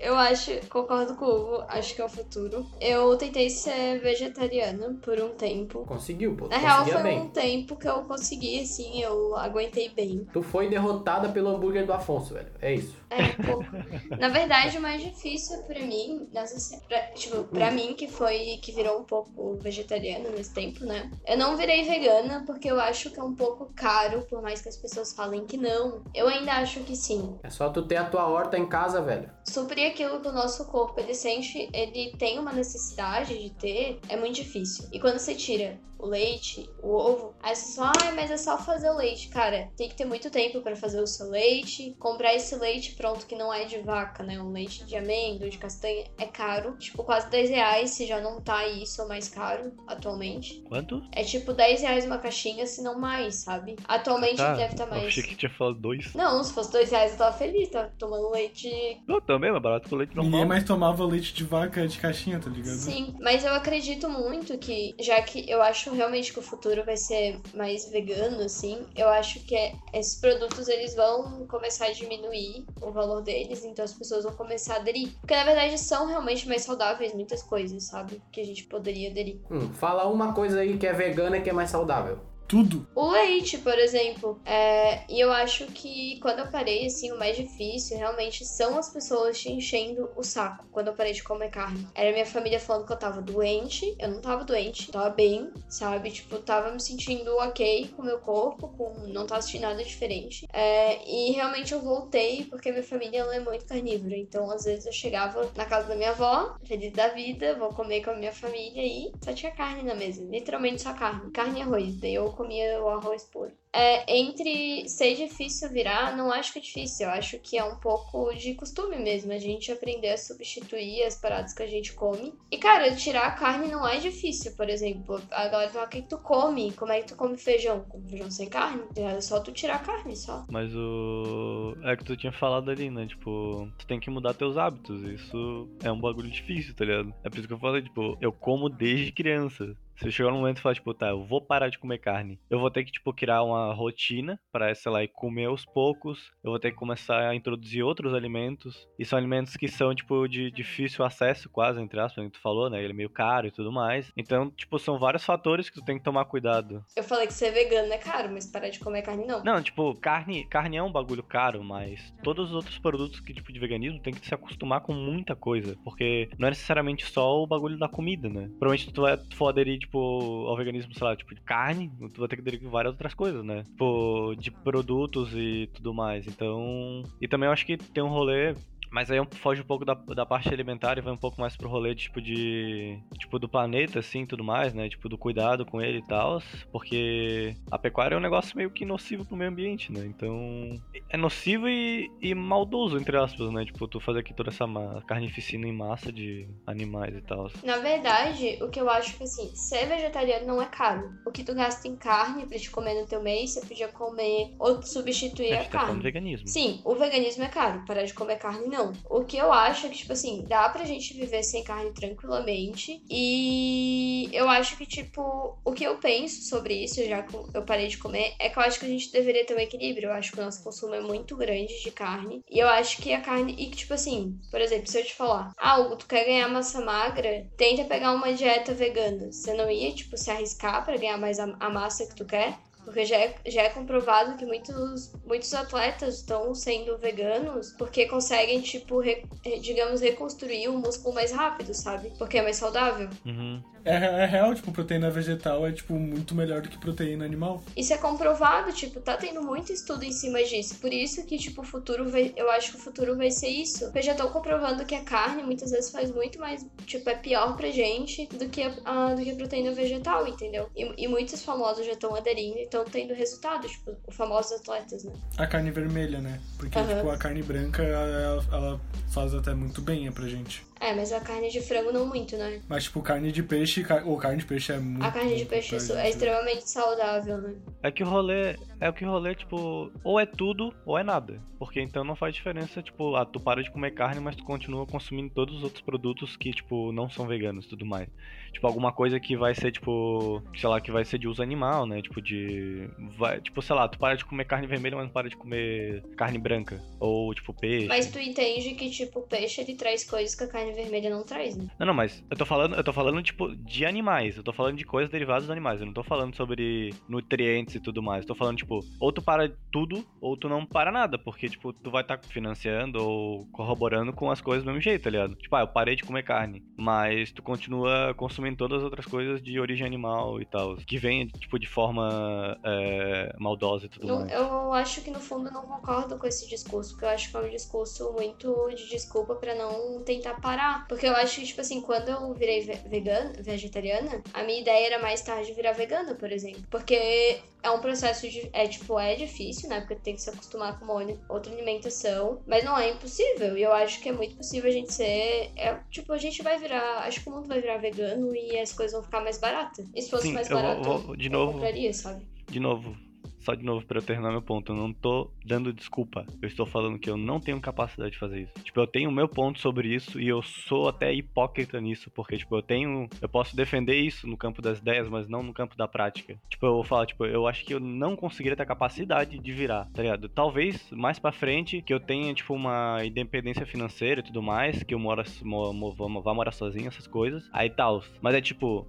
Eu acho, concordo com o Hugo, acho que é o futuro. Eu tentei ser vegetariana por um tempo. Conseguiu, pô. Na real, foi bem. um tempo que eu consegui, assim, eu aguentei bem. Tu foi derrotada pelo hambúrguer do Afonso, velho. É isso. É, um pouco. Na verdade, o mais difícil pra mim, nessa, se- pra, tipo, pra mim que foi, que virou um pouco vegetariana nesse tempo, né? Eu não virei vegana porque eu acho que é um pouco caro, por mais que as pessoas falem que não. Eu ainda acho que sim. É só tu ter a tua horta em casa, velho. Suprir aquilo que o nosso corpo ele sente, ele tem uma necessidade de ter, é muito difícil. E quando você tira o leite, o ovo, aí você fala, ah, mas é só fazer o leite. Cara, tem que ter muito tempo para fazer o seu leite. Comprar esse leite pronto que não é de vaca, né? Um leite de amêndoa, de castanha, é caro. Tipo, quase 10 reais, se já não tá isso, ou mais caro atualmente. Quanto? É tipo 10 reais uma caixinha, se não mais, sabe? Atualmente Tá, deve estar Eu mais. achei que tinha falado dois. Não, se fosse 2 reais eu tava feliz, tava tomando leite Não, também, mas barato com leite normal. Ninguém mais tomava leite de vaca de caixinha, tá ligado? Sim, mas eu acredito muito que, já que eu acho realmente que o futuro vai ser mais vegano, assim, eu acho que é- esses produtos eles vão começar a diminuir o valor deles, então as pessoas vão começar a aderir. Porque na verdade são realmente mais saudáveis muitas coisas, sabe? Que a gente poderia aderir. Hum, fala uma coisa aí que é vegana e que é mais saudável. Tudo. O leite, por exemplo. É, e eu acho que quando eu parei, assim, o mais difícil realmente são as pessoas te enchendo o saco quando eu parei de comer carne. Era minha família falando que eu tava doente. Eu não tava doente, tava bem, sabe? Tipo, tava me sentindo ok com o meu corpo, com, não tava sentindo nada diferente. É, e realmente eu voltei porque minha família ela é muito carnívora. Então, às vezes eu chegava na casa da minha avó, feliz da vida, vou comer com a minha família e só tinha carne na mesa. Literalmente só carne. Carne e arroz. Daí eu comia o arroz puro. É, entre ser difícil virar, não acho que é difícil. Eu acho que é um pouco de costume mesmo. A gente aprender a substituir as paradas que a gente come. E, cara, tirar a carne não é difícil, por exemplo. Agora fala, o que, tu come? Como é que tu come feijão? Com feijão sem carne? É só tu tirar a carne, só. Mas o. É que tu tinha falado ali, né? Tipo, tu tem que mudar teus hábitos. Isso é um bagulho difícil, tá ligado? É por isso que eu falei, tipo, eu como desde criança. Se chegar no momento e falar, tipo, tá, eu vou parar de comer carne. Eu vou ter que, tipo, criar uma rotina pra, sei lá, ir comer aos poucos. Eu vou ter que começar a introduzir outros alimentos. E são alimentos que são, tipo, de difícil acesso, quase, entre aspas, que tu falou, né? Ele é meio caro e tudo mais. Então, tipo, são vários fatores que tu tem que tomar cuidado. Eu falei que ser vegano é caro, mas parar de comer carne não. Não, tipo, carne, carne é um bagulho caro, mas todos os outros produtos que, tipo, de veganismo tem que se acostumar com muita coisa. Porque não é necessariamente só o bagulho da comida, né? Provavelmente tu vai tu for aderir, tipo, ao veganismo, sei lá, tipo, de carne, tu vai ter que com várias outras coisas, né? Tipo, de produtos e tudo mais. Então. E também eu acho que tem um rolê. Mas aí foge um pouco da, da parte alimentar e vai um pouco mais pro rolê, tipo, de. Tipo, do planeta, assim, tudo mais, né? Tipo, do cuidado com ele e tal. Porque a pecuária é um negócio meio que nocivo pro meio ambiente, né? Então. É nocivo e, e maldoso, entre aspas, né? Tipo, tu fazer aqui toda essa carnificina em massa de animais e tal. Na verdade, o que eu acho que assim, ser vegetariano não é caro. O que tu gasta em carne pra te comer no teu mês, você podia comer ou substituir A a tá carne. veganismo. Sim, o veganismo é caro, parar de comer carne não. O que eu acho é que, tipo assim, dá pra gente viver sem carne tranquilamente. E eu acho que, tipo, o que eu penso sobre isso, já que eu parei de comer, é que eu acho que a gente deveria ter um equilíbrio. Eu acho que o nosso consumo é muito grande de carne. E eu acho que a carne. E que, tipo assim, por exemplo, se eu te falar, ah, Hugo, tu quer ganhar massa magra, tenta pegar uma dieta vegana. Você não ia, tipo, se arriscar pra ganhar mais a, a massa que tu quer? Porque já é, já é comprovado que muitos, muitos atletas estão sendo veganos porque conseguem, tipo, re- digamos, reconstruir o músculo mais rápido, sabe? Porque é mais saudável. Uhum. É, é real, tipo, proteína vegetal é, tipo, muito melhor do que proteína animal. Isso é comprovado, tipo, tá tendo muito estudo em cima disso. Por isso que, tipo, o futuro vai. Eu acho que o futuro vai ser isso. Porque já estão comprovando que a carne muitas vezes faz muito mais. Tipo, é pior pra gente do que a, a- do que a proteína vegetal, entendeu? E, e muitos famosos já estão aderindo e estão tendo resultado, tipo, os famosos atletas, né? A carne vermelha, né? Porque, Aham. tipo, a carne branca, ela, ela faz até muito bem é pra gente. É, mas a carne de frango não muito, né? Mas, tipo, carne de peixe, car- ou carne de peixe é muito A carne de peixe é gente. extremamente saudável, né? É que o rolê. É o que o rolê, tipo, ou é tudo ou é nada. Porque então não faz diferença, tipo, ah, tu para de comer carne, mas tu continua consumindo todos os outros produtos que, tipo, não são veganos e tudo mais. Tipo, alguma coisa que vai ser, tipo, sei lá, que vai ser de uso animal, né? Tipo, de. Vai, tipo, sei lá, tu para de comer carne vermelha, mas não para de comer carne branca. Ou, tipo, peixe. Mas tu entende que, tipo, o peixe ele traz coisas que a carne carne vermelha não traz, né? Não, não, mas eu tô falando, eu tô falando, tipo, de animais. Eu tô falando de coisas derivadas dos animais. Eu não tô falando sobre nutrientes e tudo mais. Eu tô falando, tipo, ou tu para tudo, ou tu não para nada. Porque, tipo, tu vai estar tá financiando ou corroborando com as coisas do mesmo jeito, tá ligado? Tipo, ah, eu parei de comer carne. Mas tu continua consumindo todas as outras coisas de origem animal e tal. Que vem, tipo, de forma é, maldosa e tudo mais. eu acho que no fundo eu não concordo com esse discurso, porque eu acho que é um discurso muito de desculpa pra não tentar parar. Porque eu acho que, tipo assim, quando eu virei ve- vegana, vegetariana, a minha ideia era mais tarde virar vegana, por exemplo. Porque é um processo de. É tipo, é difícil, né? Porque tem que se acostumar com uma outra alimentação. Mas não é impossível. E eu acho que é muito possível a gente ser. É, tipo, a gente vai virar. Acho que o mundo vai virar vegano e as coisas vão ficar mais baratas. E se fosse Sim, mais eu vou- barato, vou- de eu novo- compraria, sabe? De novo, só de novo pra eu terminar meu ponto, eu não tô dando desculpa. Eu estou falando que eu não tenho capacidade de fazer isso. Tipo, eu tenho o meu ponto sobre isso e eu sou até hipócrita nisso, porque tipo, eu tenho, eu posso defender isso no campo das ideias, mas não no campo da prática. Tipo, eu vou falar, tipo, eu acho que eu não conseguiria ter a capacidade de virar, tá ligado? Talvez mais pra frente que eu tenha tipo uma independência financeira e tudo mais, que eu moro, mo, mo, vá morar sozinho, essas coisas. Aí tal. Mas é tipo,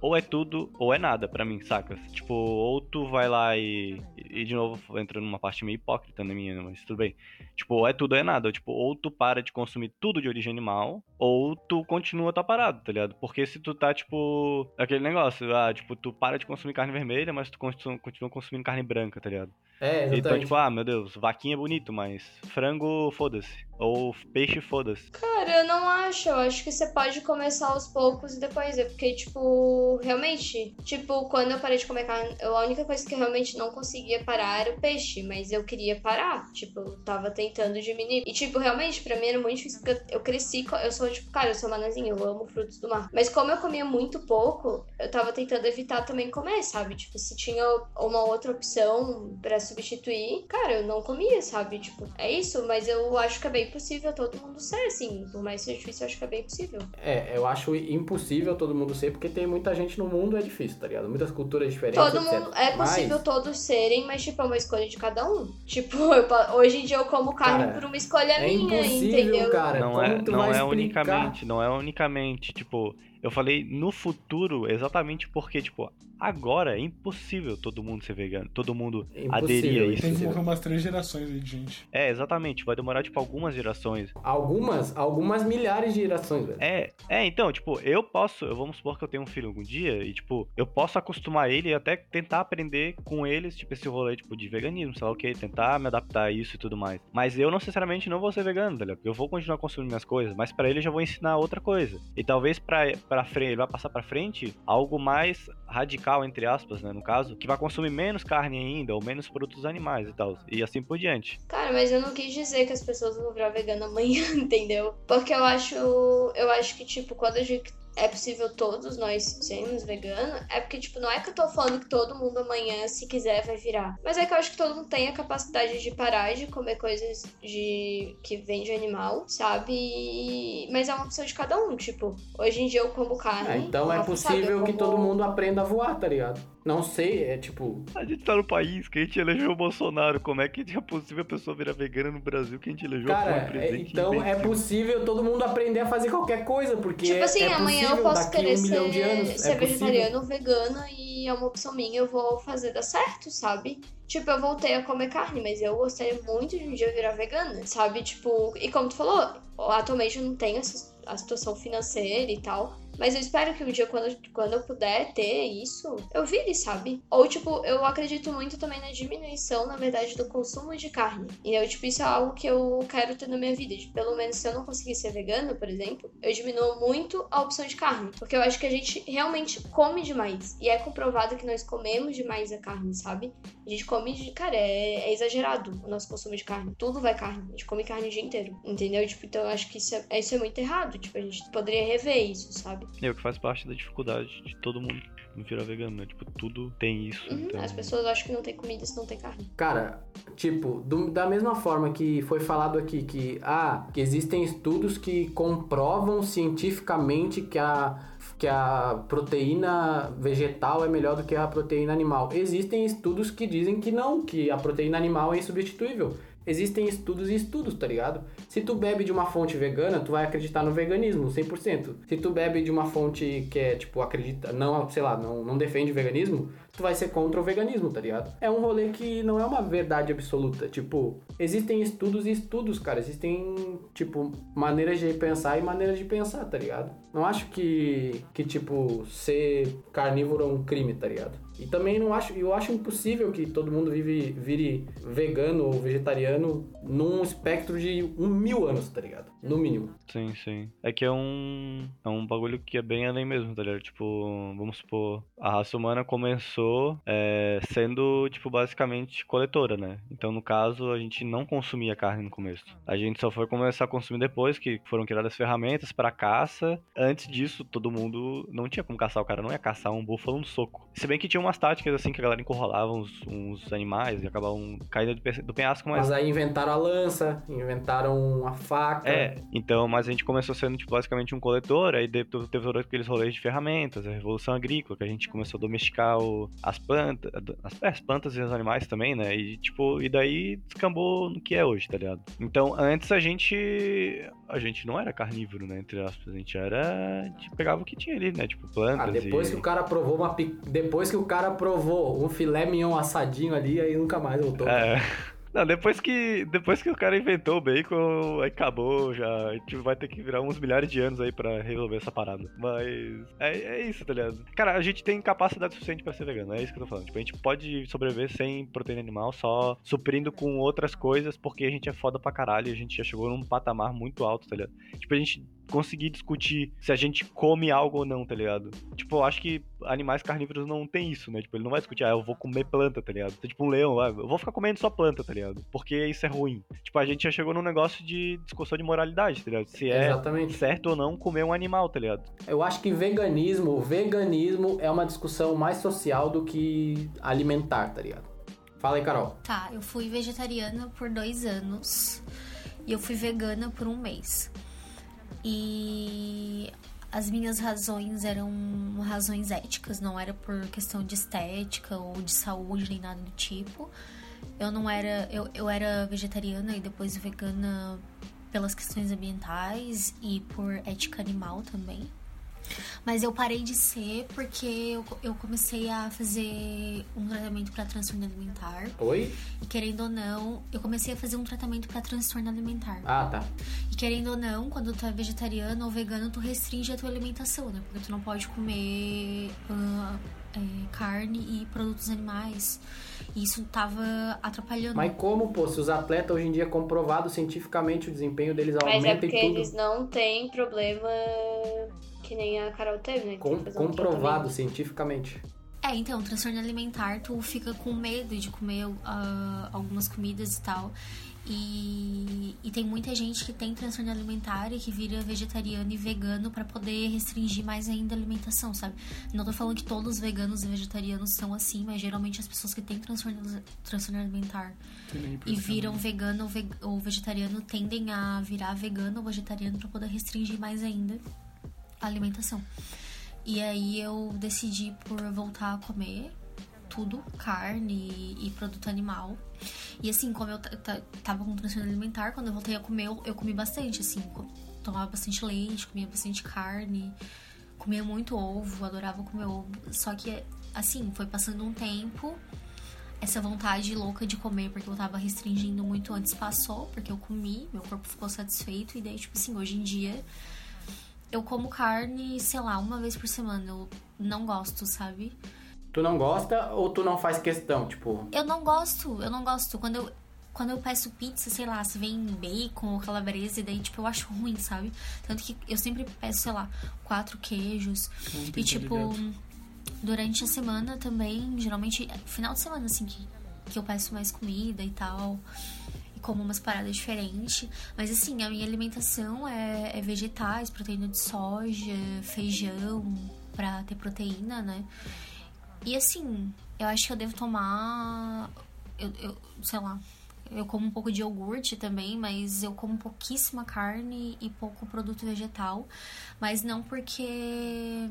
ou é tudo ou é nada pra mim, sacas? Tipo, ou tu vai lá e. E de novo entra numa parte meio hipócrita na minha, mas tudo bem. Tipo, ou é tudo ou é nada. Tipo, ou tu para de consumir tudo de origem animal, ou tu continua tua parada, tá ligado? Porque se tu tá, tipo, aquele negócio, ah, tipo, tu para de consumir carne vermelha, mas tu continua, consumindo carne branca, tá ligado? É, Então, exatamente. tipo, ah, meu Deus, vaquinha é bonito, mas frango, foda-se. Ou peixe, foda-se. Cara, eu não acho. Eu acho que você pode começar aos poucos e depois ver. Porque, tipo, realmente, tipo, quando eu parei de comer carne, eu- a única coisa que eu realmente não conseguia parar era o peixe. Mas eu queria parar. Tipo, eu tentando diminuir. E, tipo, realmente, pra mim era muito difícil. Porque eu, eu cresci, eu sou, tipo, cara, eu sou manazinha, eu amo frutos do mar. Mas como eu comia muito pouco, eu tava tentando evitar também comer, sabe? Tipo, se tinha uma outra opção pra substituir, cara, eu não comia, sabe? Tipo, é isso, mas eu acho que é bem possível todo mundo ser, assim. Por mais que seja difícil, eu acho que é bem possível. É, eu acho impossível todo mundo ser, porque tem muita gente no mundo, é difícil, tá ligado? Muitas culturas diferentes, Todo etc. mundo, é Mas- possível todos serem, mas, tipo, é uma escolha de cada um. Tipo, eu hoje em dia eu como carne Cara, por uma escolha é minha, entendeu? cara. não é, não é explicar? unicamente, não é unicamente, tipo, eu falei no futuro exatamente porque, tipo, agora é impossível todo mundo ser vegano, todo mundo aderir a isso. Tem que morrer umas três gerações aí de gente. É, exatamente, vai demorar, tipo, algumas gerações. Algumas, algumas milhares de gerações, velho. É, é, então, tipo, eu posso, eu vamos supor que eu tenho um filho algum dia e, tipo, eu posso acostumar ele e até tentar aprender com eles, tipo, esse rolê, tipo, de veganismo, sei lá o que, tentar me adaptar a isso e tudo mais. Mas eu, não necessariamente, não vou ser vegano, tá ligado? Eu vou continuar consumindo minhas coisas, mas pra ele eu já vou ensinar outra coisa. E talvez pra, pra frente, ele vai passar pra frente algo mais radical, entre aspas, né, no caso, que vai consumir menos carne ainda, ou menos produtos animais e tal, e assim por diante. Cara, mas eu não quis dizer que as pessoas vão virar vegana amanhã, entendeu? Porque eu acho. Eu acho que, tipo, quando digo que é possível todos nós sermos veganos, é porque, tipo, não é que eu tô falando que todo mundo amanhã, se quiser, vai virar. Mas é que eu acho que todo mundo tem a capacidade de parar de comer coisas de que vem de animal, sabe? Mas é uma opção de cada um, tipo, hoje em dia eu como carne. É, então é Rafa sabe, possível eu que como- todo mundo aprenda a voar, tá ligado? Não sei, é tipo. A gente tá no país que a gente elegeu o Bolsonaro. Como é que é possível a pessoa virar vegana no Brasil que a gente elegeu Cara, foi um é- presidente então é possível todo mundo aprender a fazer qualquer coisa, porque Tipo assim, é amanhã eu posso querer um milhão de anos. ser, ser é vegetariano ou vegana e é uma opção minha, eu vou fazer dar certo, sabe? Tipo, eu voltei a comer carne, mas eu gostaria muito de um dia virar vegana, sabe? Tipo, e como tu falou, atualmente eu não tenho essa, a situação financeira e tal. Mas eu espero que um dia, quando, quando eu puder ter isso, eu vire, sabe? Ou, tipo, eu acredito muito também na diminuição, na verdade, do consumo de carne. E eu, tipo, isso é algo que eu quero ter na minha vida. De, pelo menos, se eu não conseguir ser vegana, por exemplo, eu diminuo muito a opção de carne. Porque eu acho que a gente realmente come demais. E é comprovado que nós comemos demais a carne, sabe? A gente come de. Cara, é, é exagerado o nosso consumo de carne. Tudo vai carne. A gente come carne o dia inteiro. Entendeu? Tipo, então eu acho que isso é, isso é muito errado. Tipo, a gente poderia rever isso, sabe? É o que faz parte da dificuldade de todo mundo virar vegano, né? Tipo, tudo tem isso. Uhum, então... As pessoas acham que não tem comida se não tem carne. Cara, tipo, do- da mesma forma que foi falado aqui que, ah, que existem estudos que comprovam cientificamente que a, que a proteína vegetal é melhor do que a proteína animal. Existem estudos que dizem que não, que a proteína animal é insubstituível. existem estudos e estudos, tá ligado? Se tu bebe de uma fonte vegana, tu vai acreditar no veganismo, 100%. Se tu bebe de uma fonte que é, tipo, acredita, não, sei lá, não, não defende veganismo, tu vai ser contra o veganismo, tá ligado? É um rolê que não é uma verdade absoluta. Tipo, existem estudos e estudos, cara. Existem, tipo, maneiras de pensar e maneiras de pensar, tá ligado? Não acho que, que tipo, ser carnívoro é um crime, tá ligado? E também não acho, eu acho impossível que todo mundo vive, vire vegano ou vegetariano num espectro de um mil anos, tá ligado? No mínimo. Sim, sim. É que é um, é um bagulho que é bem além mesmo, tá ligado? Tipo, vamos supor, a raça humana começou é, sendo, tipo, basicamente coletora, né? Então, no caso, a gente não consumia carne no começo. A gente só foi começar a consumir depois que foram criadas ferramentas para caça. Antes disso, todo mundo não tinha como caçar o cara, não ia caçar um búfalo no soco. Se bem que tinha umas táticas assim que a galera encurralava uns, uns animais e acabavam caindo do, pe- do penhasco, mas Mas aí inventaram a lança, inventaram a faca. é, então, mas a gente começou sendo tipo, basicamente um coletor, aí de- teve todos aqueles rolês de ferramentas, a revolução agrícola, que a gente começou a domesticar o- as plantas, as, é, as plantas e os animais também, né? E tipo, e daí descambou no que é hoje, tá ligado? Então, antes a gente a gente não era carnívoro, né, entre aspas, a gente era, a gente pegava o que tinha ali, né, tipo plantas Ah, depois e... que o cara provou uma depois que o cara provou um filé mignon assadinho ali, aí nunca mais voltou. É. Não, depois que, depois que o cara inventou o bacon, aí acabou já. A gente vai ter que virar uns milhares de anos aí pra resolver essa parada. Mas é, é isso, tá ligado? Cara, a gente tem capacidade suficiente pra ser vegano, é isso que eu tô falando. Tipo, a gente pode sobreviver sem proteína animal, só suprindo com outras coisas, porque a gente é foda pra caralho a gente já chegou num patamar muito alto, tá ligado? Tipo, a gente conseguir discutir se a gente come algo ou não, tá ligado? Tipo, eu acho que animais carnívoros não tem isso, né? Tipo, ele não vai discutir, ah, eu vou comer planta, tá ligado? Então, tipo, um leão, ah, eu vou ficar comendo só planta, tá ligado? Porque isso é ruim. Tipo, a gente já chegou num negócio de discussão de moralidade, tá ligado? Se é Exatamente. certo ou não comer um animal, tá ligado? Eu acho que veganismo, veganismo é uma discussão mais social do que alimentar, tá ligado? Fala aí, Carol. Tá, eu fui vegetariana por dois anos e eu fui vegana por um mês. E as minhas razões eram razões éticas, não era por questão de estética ou de saúde nem nada do tipo. Eu não era. Eu, eu era vegetariana e depois vegana pelas questões ambientais e por ética animal também. Mas eu parei de ser porque eu, eu comecei a fazer um tratamento para transtorno alimentar. Oi? E querendo ou não, eu comecei a fazer um tratamento para transtorno alimentar. Ah, tá. E querendo ou não, quando tu é vegetariano ou vegano, tu restringe a tua alimentação, né? Porque tu não pode comer ah, é, carne e produtos animais. E isso tava atrapalhando. Mas como, pô, se os atletas hoje em dia é comprovado cientificamente o desempenho deles Mas é aumenta porque e tudo. eles não têm problema que nem a Carol teve, né? Que Com- um comprovado cientificamente. É, então, transtorno alimentar, tu fica com medo de comer ah, algumas comidas e tal. E, e tem muita gente que tem transtorno alimentar e que vira vegetariano e vegano pra poder restringir mais ainda a alimentação, sabe? Não tô falando que todos os veganos e vegetarianos são assim, mas geralmente as pessoas que têm transtorno, transtorno alimentar e viram vegano ou, ve- ou vegetariano tendem a virar vegano ou vegetariano pra poder restringir mais ainda alimentação. E aí eu decidi por voltar a comer tudo, carne e, e produto animal. E assim, como eu tava com transtorno alimentar, quando eu voltei a comer, eu, eu comi bastante, assim, co- tomava bastante leite, comia bastante carne, comia muito ovo, adorava comer ovo. Só que, assim, foi passando um tempo, essa vontade louca de comer, porque eu tava restringindo muito antes, passou, porque eu comi, meu corpo ficou satisfeito, e daí, tipo assim, hoje em dia eu como carne, sei lá, uma vez por semana. Eu não gosto, sabe? Tu não gosta ou tu não faz questão? Tipo, Eu não gosto, eu não gosto. Quando eu, quando eu peço pizza, sei lá, se vem bacon ou calabresa, e daí, tipo, eu acho ruim, sabe? Tanto que eu sempre peço, sei lá, quatro queijos. E, tipo, ligado. durante a semana também, geralmente, é final de semana, assim, que, que eu peço mais comida e tal. Como umas paradas diferentes. Mas, assim, a minha alimentação é, é vegetais, proteína de soja, feijão, pra ter proteína, né? E assim, eu acho que eu devo tomar. Eu, eu, sei lá. Eu como um pouco de iogurte também, mas eu como pouquíssima carne e pouco produto vegetal. Mas não porque.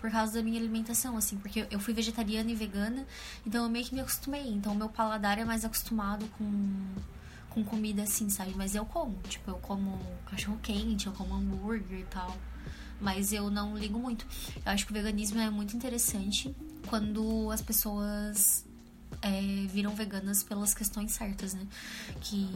Por causa da minha alimentação, assim. Porque eu fui vegetariana e vegana, então eu meio que me acostumei. Então o meu paladar é mais acostumado com, com comida assim, sabe? Mas eu como. Tipo, eu como cachorro quente, eu como hambúrguer e tal. Mas eu não ligo muito. Eu acho que o veganismo é muito interessante quando as pessoas é, viram veganas pelas questões certas, né? Que,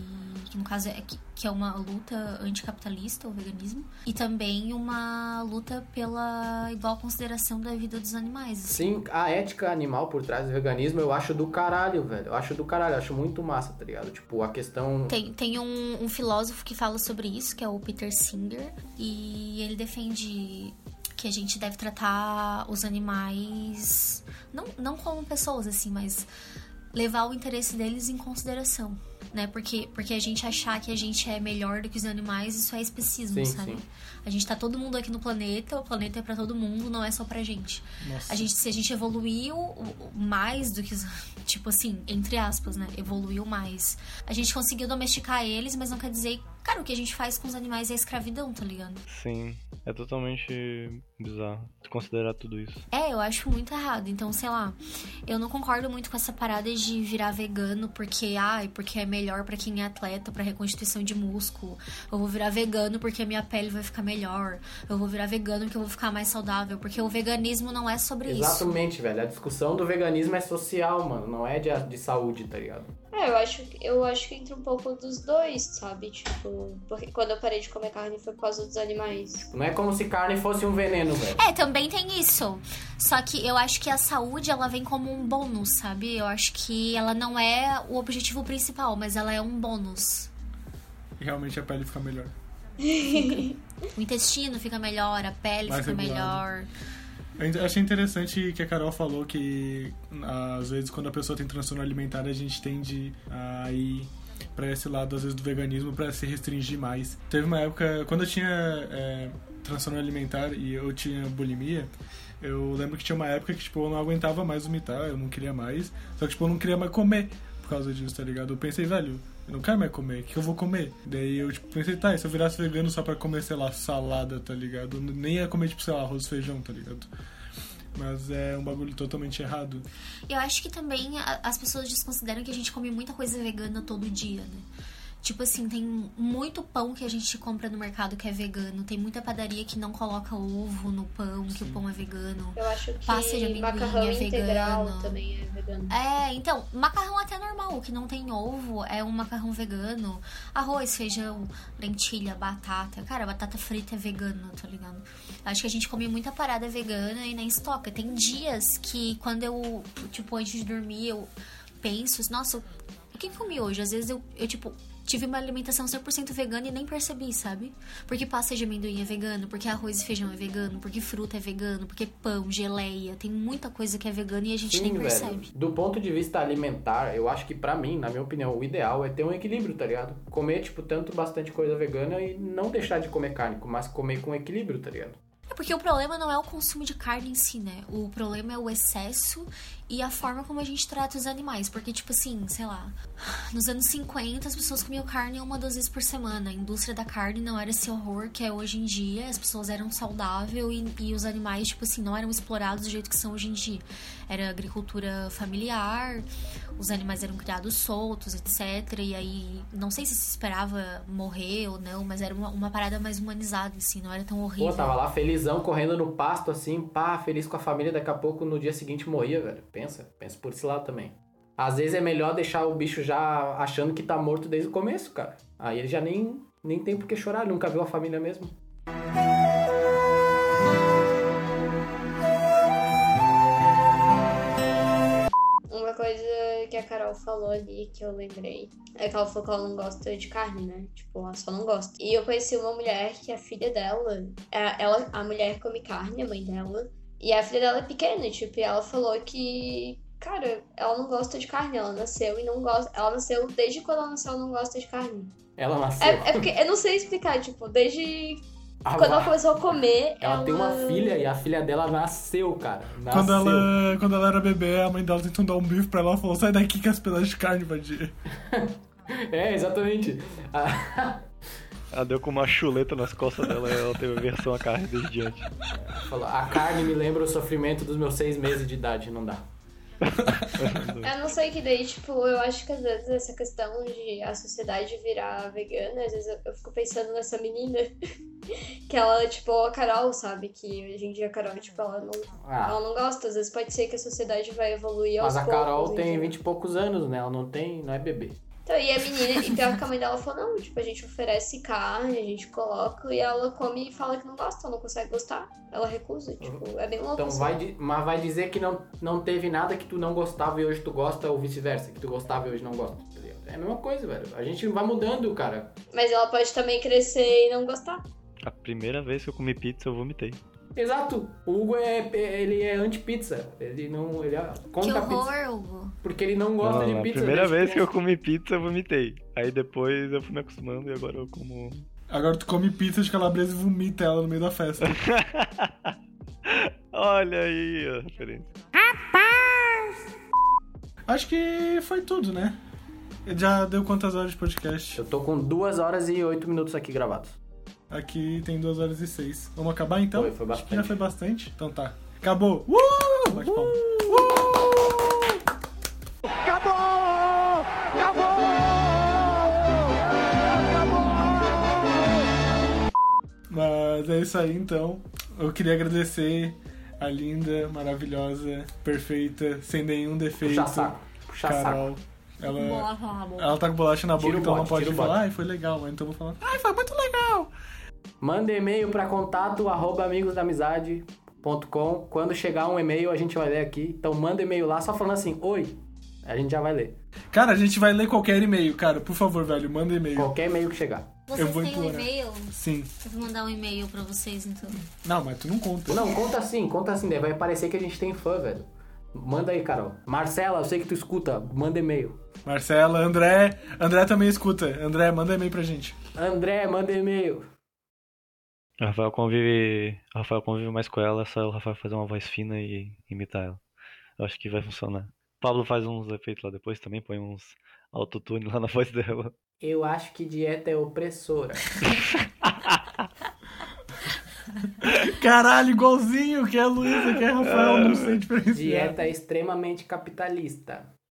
que no caso é que, que é uma luta anticapitalista, o veganismo, e também uma luta pela igual consideração da vida dos animais. assim. Sim, a ética animal por trás do veganismo eu acho do caralho, velho. Eu acho do caralho, eu acho muito massa, tá ligado? Tipo, a questão. Tem, tem um, um filósofo que fala sobre isso, que é o Peter Singer, e ele defende que a gente deve tratar os animais não, não como pessoas, assim, mas levar o interesse deles em consideração, né? Porque, porque a gente achar que a gente é melhor do que os animais, isso é especismo, Sim, sabe? sim. A gente tá todo mundo aqui no planeta, o planeta é pra todo mundo, não é só pra gente. Nossa. A gente, se a gente evoluiu mais do que os. Tipo assim, entre aspas, né? Evoluiu mais. A gente conseguiu domesticar eles, mas não quer dizer. Cara, o que a gente faz com os animais é escravidão, tá ligado? Sim, é totalmente bizarro considerar tudo isso. É, eu acho muito errado. Então, sei lá, eu não concordo muito com essa parada de virar vegano porque, ai, porque é melhor pra quem é atleta, pra reconstituição de músculo. Eu vou virar vegano porque a minha pele vai ficar melhor. Eu vou virar vegano porque eu vou ficar mais saudável. Porque o veganismo não é sobre isso. Exatamente, velho. A discussão do veganismo é social, mano. Não é de, de saúde, tá ligado? É, eu acho, eu acho que entra um pouco dos dois, sabe? Tipo, porque quando eu parei de comer carne foi por causa dos animais. Não é como se carne fosse um veneno, velho. É, também tem isso. Só que eu acho que a saúde, ela vem como um bônus, sabe? Eu acho que ela não é o objetivo principal, mas ela é um bônus. E realmente a pele fica melhor. O intestino fica melhor, a pele Mais fica regulado. melhor. Eu achei interessante que a Carol falou que às vezes quando a pessoa tem transtorno alimentar a gente tende a ir pra esse lado às vezes do veganismo pra se restringir mais. Teve uma época quando eu tinha é, transtorno alimentar e eu tinha bulimia, eu lembro que tinha uma época que tipo eu não aguentava mais vomitar, eu não queria mais, só que tipo eu não queria mais comer por causa disso, tá ligado? Eu pensei, velho, eu não quero mais comer, o que eu vou comer? Daí eu tipo, pensei, tá, e se eu virasse vegano só pra comer, sei lá, salada, tá ligado? Nem ia comer, tipo, sei lá, arroz feijão, tá ligado? Mas é um bagulho totalmente errado. Eu acho que também as pessoas desconsideram que a gente come muita coisa vegana todo dia, né? Tipo assim, tem muito pão que a gente compra no mercado que é vegano. Tem muita padaria que não coloca ovo no pão, que o pão é vegano. Eu acho que Pasta de amendoim macarrão é integral vegano. também é vegano. É, então, macarrão até normal, o que não tem ovo é um macarrão vegano. Arroz, feijão, lentilha, batata. Cara, batata frita é vegano, tá ligado? Acho que a gente come muita parada vegana e nem estoca. Tem dias que quando eu, tipo, antes de dormir, eu penso, nossa, o que eu comi hoje? Às vezes eu, eu tipo, tive uma alimentação 100% vegana e nem percebi, sabe? Porque pasta de amendoim é vegano, porque arroz e feijão é vegano, porque fruta é vegano, porque pão, geleia, tem muita coisa que é vegana e a gente nem Sim, percebe. velho. Do ponto de vista alimentar, eu acho que pra mim, na minha opinião, o ideal é ter um equilíbrio, tá ligado? Comer, tipo, tanto bastante coisa vegana e não deixar de comer carne, mas comer com equilíbrio, tá ligado? É porque o problema não é o consumo de carne em si, né? O problema é o excesso e a forma como a gente trata os animais. Porque, tipo assim, sei lá, nos anos 50 as pessoas comiam carne uma, duas vezes por semana. A indústria da carne não era esse horror que é hoje em dia. As pessoas eram saudáveis e, e os animais, tipo assim, não eram explorados do jeito que são hoje em dia. Era agricultura familiar, os animais eram criados soltos, etc. E aí, não sei se se esperava morrer ou não, mas era uma, uma parada mais humanizada, assim, não era tão horrível. Pô, tava lá felizão, correndo no pasto, assim, pá, feliz com a família, daqui a pouco no dia seguinte morria, velho. Pensa, pensa por esse lado também. Às vezes é melhor deixar o bicho já achando que tá morto desde o começo, cara. Aí ele já nem, nem tem por que chorar, nunca viu a família mesmo. Carol falou ali que eu lembrei é que ela falou que ela não gosta de carne, né? Tipo, ela só não gosta. E eu conheci uma mulher que a filha dela, a- ela, a mulher come carne, a mãe dela, e a filha dela é pequena, tipo, e ela falou que, cara, ela não gosta de carne, ela nasceu e não gosta. Ela nasceu, desde quando ela nasceu, ela não gosta de carne. Ela nasceu. É, é porque eu não sei explicar, tipo, desde quando ela começou a comer, Ela tem uma filha e a filha dela nasceu, cara. Nasceu. Quando ela, quando ela era bebê, a mãe dela tentou dar um bife pra ela e falou: sai daqui com as pedaços de carne, vadia. É, exatamente. Ah, Ela deu com uma chuleta nas costas dela e ela teve aversão à carne desde diante. falou, a carne me lembra o sofrimento dos meus seis meses de idade, não dá. Eu não sei que daí, tipo, eu acho que às vezes essa questão de a sociedade virar vegana, às vezes eu, fico pensando nessa menina que ela, tipo, a Carol, sabe? Que hoje em dia a Carol, tipo, ela não, Ah. ela não gosta. Às vezes pode ser que a sociedade vai evoluir aos Mas a poucos. Carol tem? 20 e poucos anos, né? Ela não tem, não é bebê. Então, e a menina, e pior que a mãe dela falou, não, tipo, a gente oferece carne, a gente coloca, e ela come e fala que não gosta, ela não consegue gostar. Ela recusa, tipo, é bem louco. Então assim. vai, mas vai dizer que não, não teve nada que tu não gostava e hoje tu gosta, ou vice-versa, que tu gostava e hoje não gosta. tá? É a mesma coisa, velho. A gente vai mudando, cara. Mas ela pode também crescer e não gostar. A primeira vez que eu comi pizza, eu vomitei. Exato. O Hugo é, ele é anti-pizza. Ele não. Ele é Que contra pizza. horror, Hugo. Porque ele não gosta Não, de pizza. A primeira vez que eu comi pizza, eu vomitei. Aí depois eu fui me acostumando e agora eu como. Agora tu come pizza de calabresa e vomita ela no meio da festa. Olha aí a referência. Acho que foi tudo, né? Já deu quantas horas de podcast? Eu tô com 2 horas e 8 minutos aqui gravados. Aqui tem 2 horas e 6. Vamos acabar então? Foi, foi Acho que bastante. já foi bastante. Então tá. Acabou! Uh! Bate palma. Acabou! Acabou! Mas é isso aí então. Eu queria agradecer a linda, maravilhosa, perfeita, sem nenhum defeito. Puxa saco. Puxa Carol. saco. Ela, Bolacha na boca. ela tá com bolacha na boca, Tira o então não bote, pode tira o falar, ai, foi legal, mas então eu vou falar, ai, foi muito legal. Manda e-mail pra contato arroba amigosdamizade.com. Quando chegar um e-mail, a gente vai ler aqui. Então manda e-mail lá só falando assim, oi. A gente já vai ler. Cara, a gente vai ler qualquer e-mail, cara. Por favor, velho, manda e-mail. Qualquer e-mail que chegar. Vocês Eu vou têm um e-mail? Sim. Eu vou mandar um e-mail pra vocês, então. Não, mas tu não conta. Não, conta assim, conta assim. Daí vai parecer que a gente tem fã, velho. Manda aí, Carol. Marcela, eu sei que tu escuta. Manda e-mail. Marcela, André. André também escuta. André, manda e-mail pra gente. André, manda e-mail. O Rafael convive. O Rafael convive mais com ela, é só o Rafael fazer uma voz fina e imitar ela. Eu acho que vai funcionar. O Pablo faz uns efeitos lá depois também, põe uns autotune lá na voz dela. Eu acho que dieta é opressora. Caralho, igualzinho que é a Luísa, que é Rafael, não sei diferenciar. Dieta é extremamente capitalista.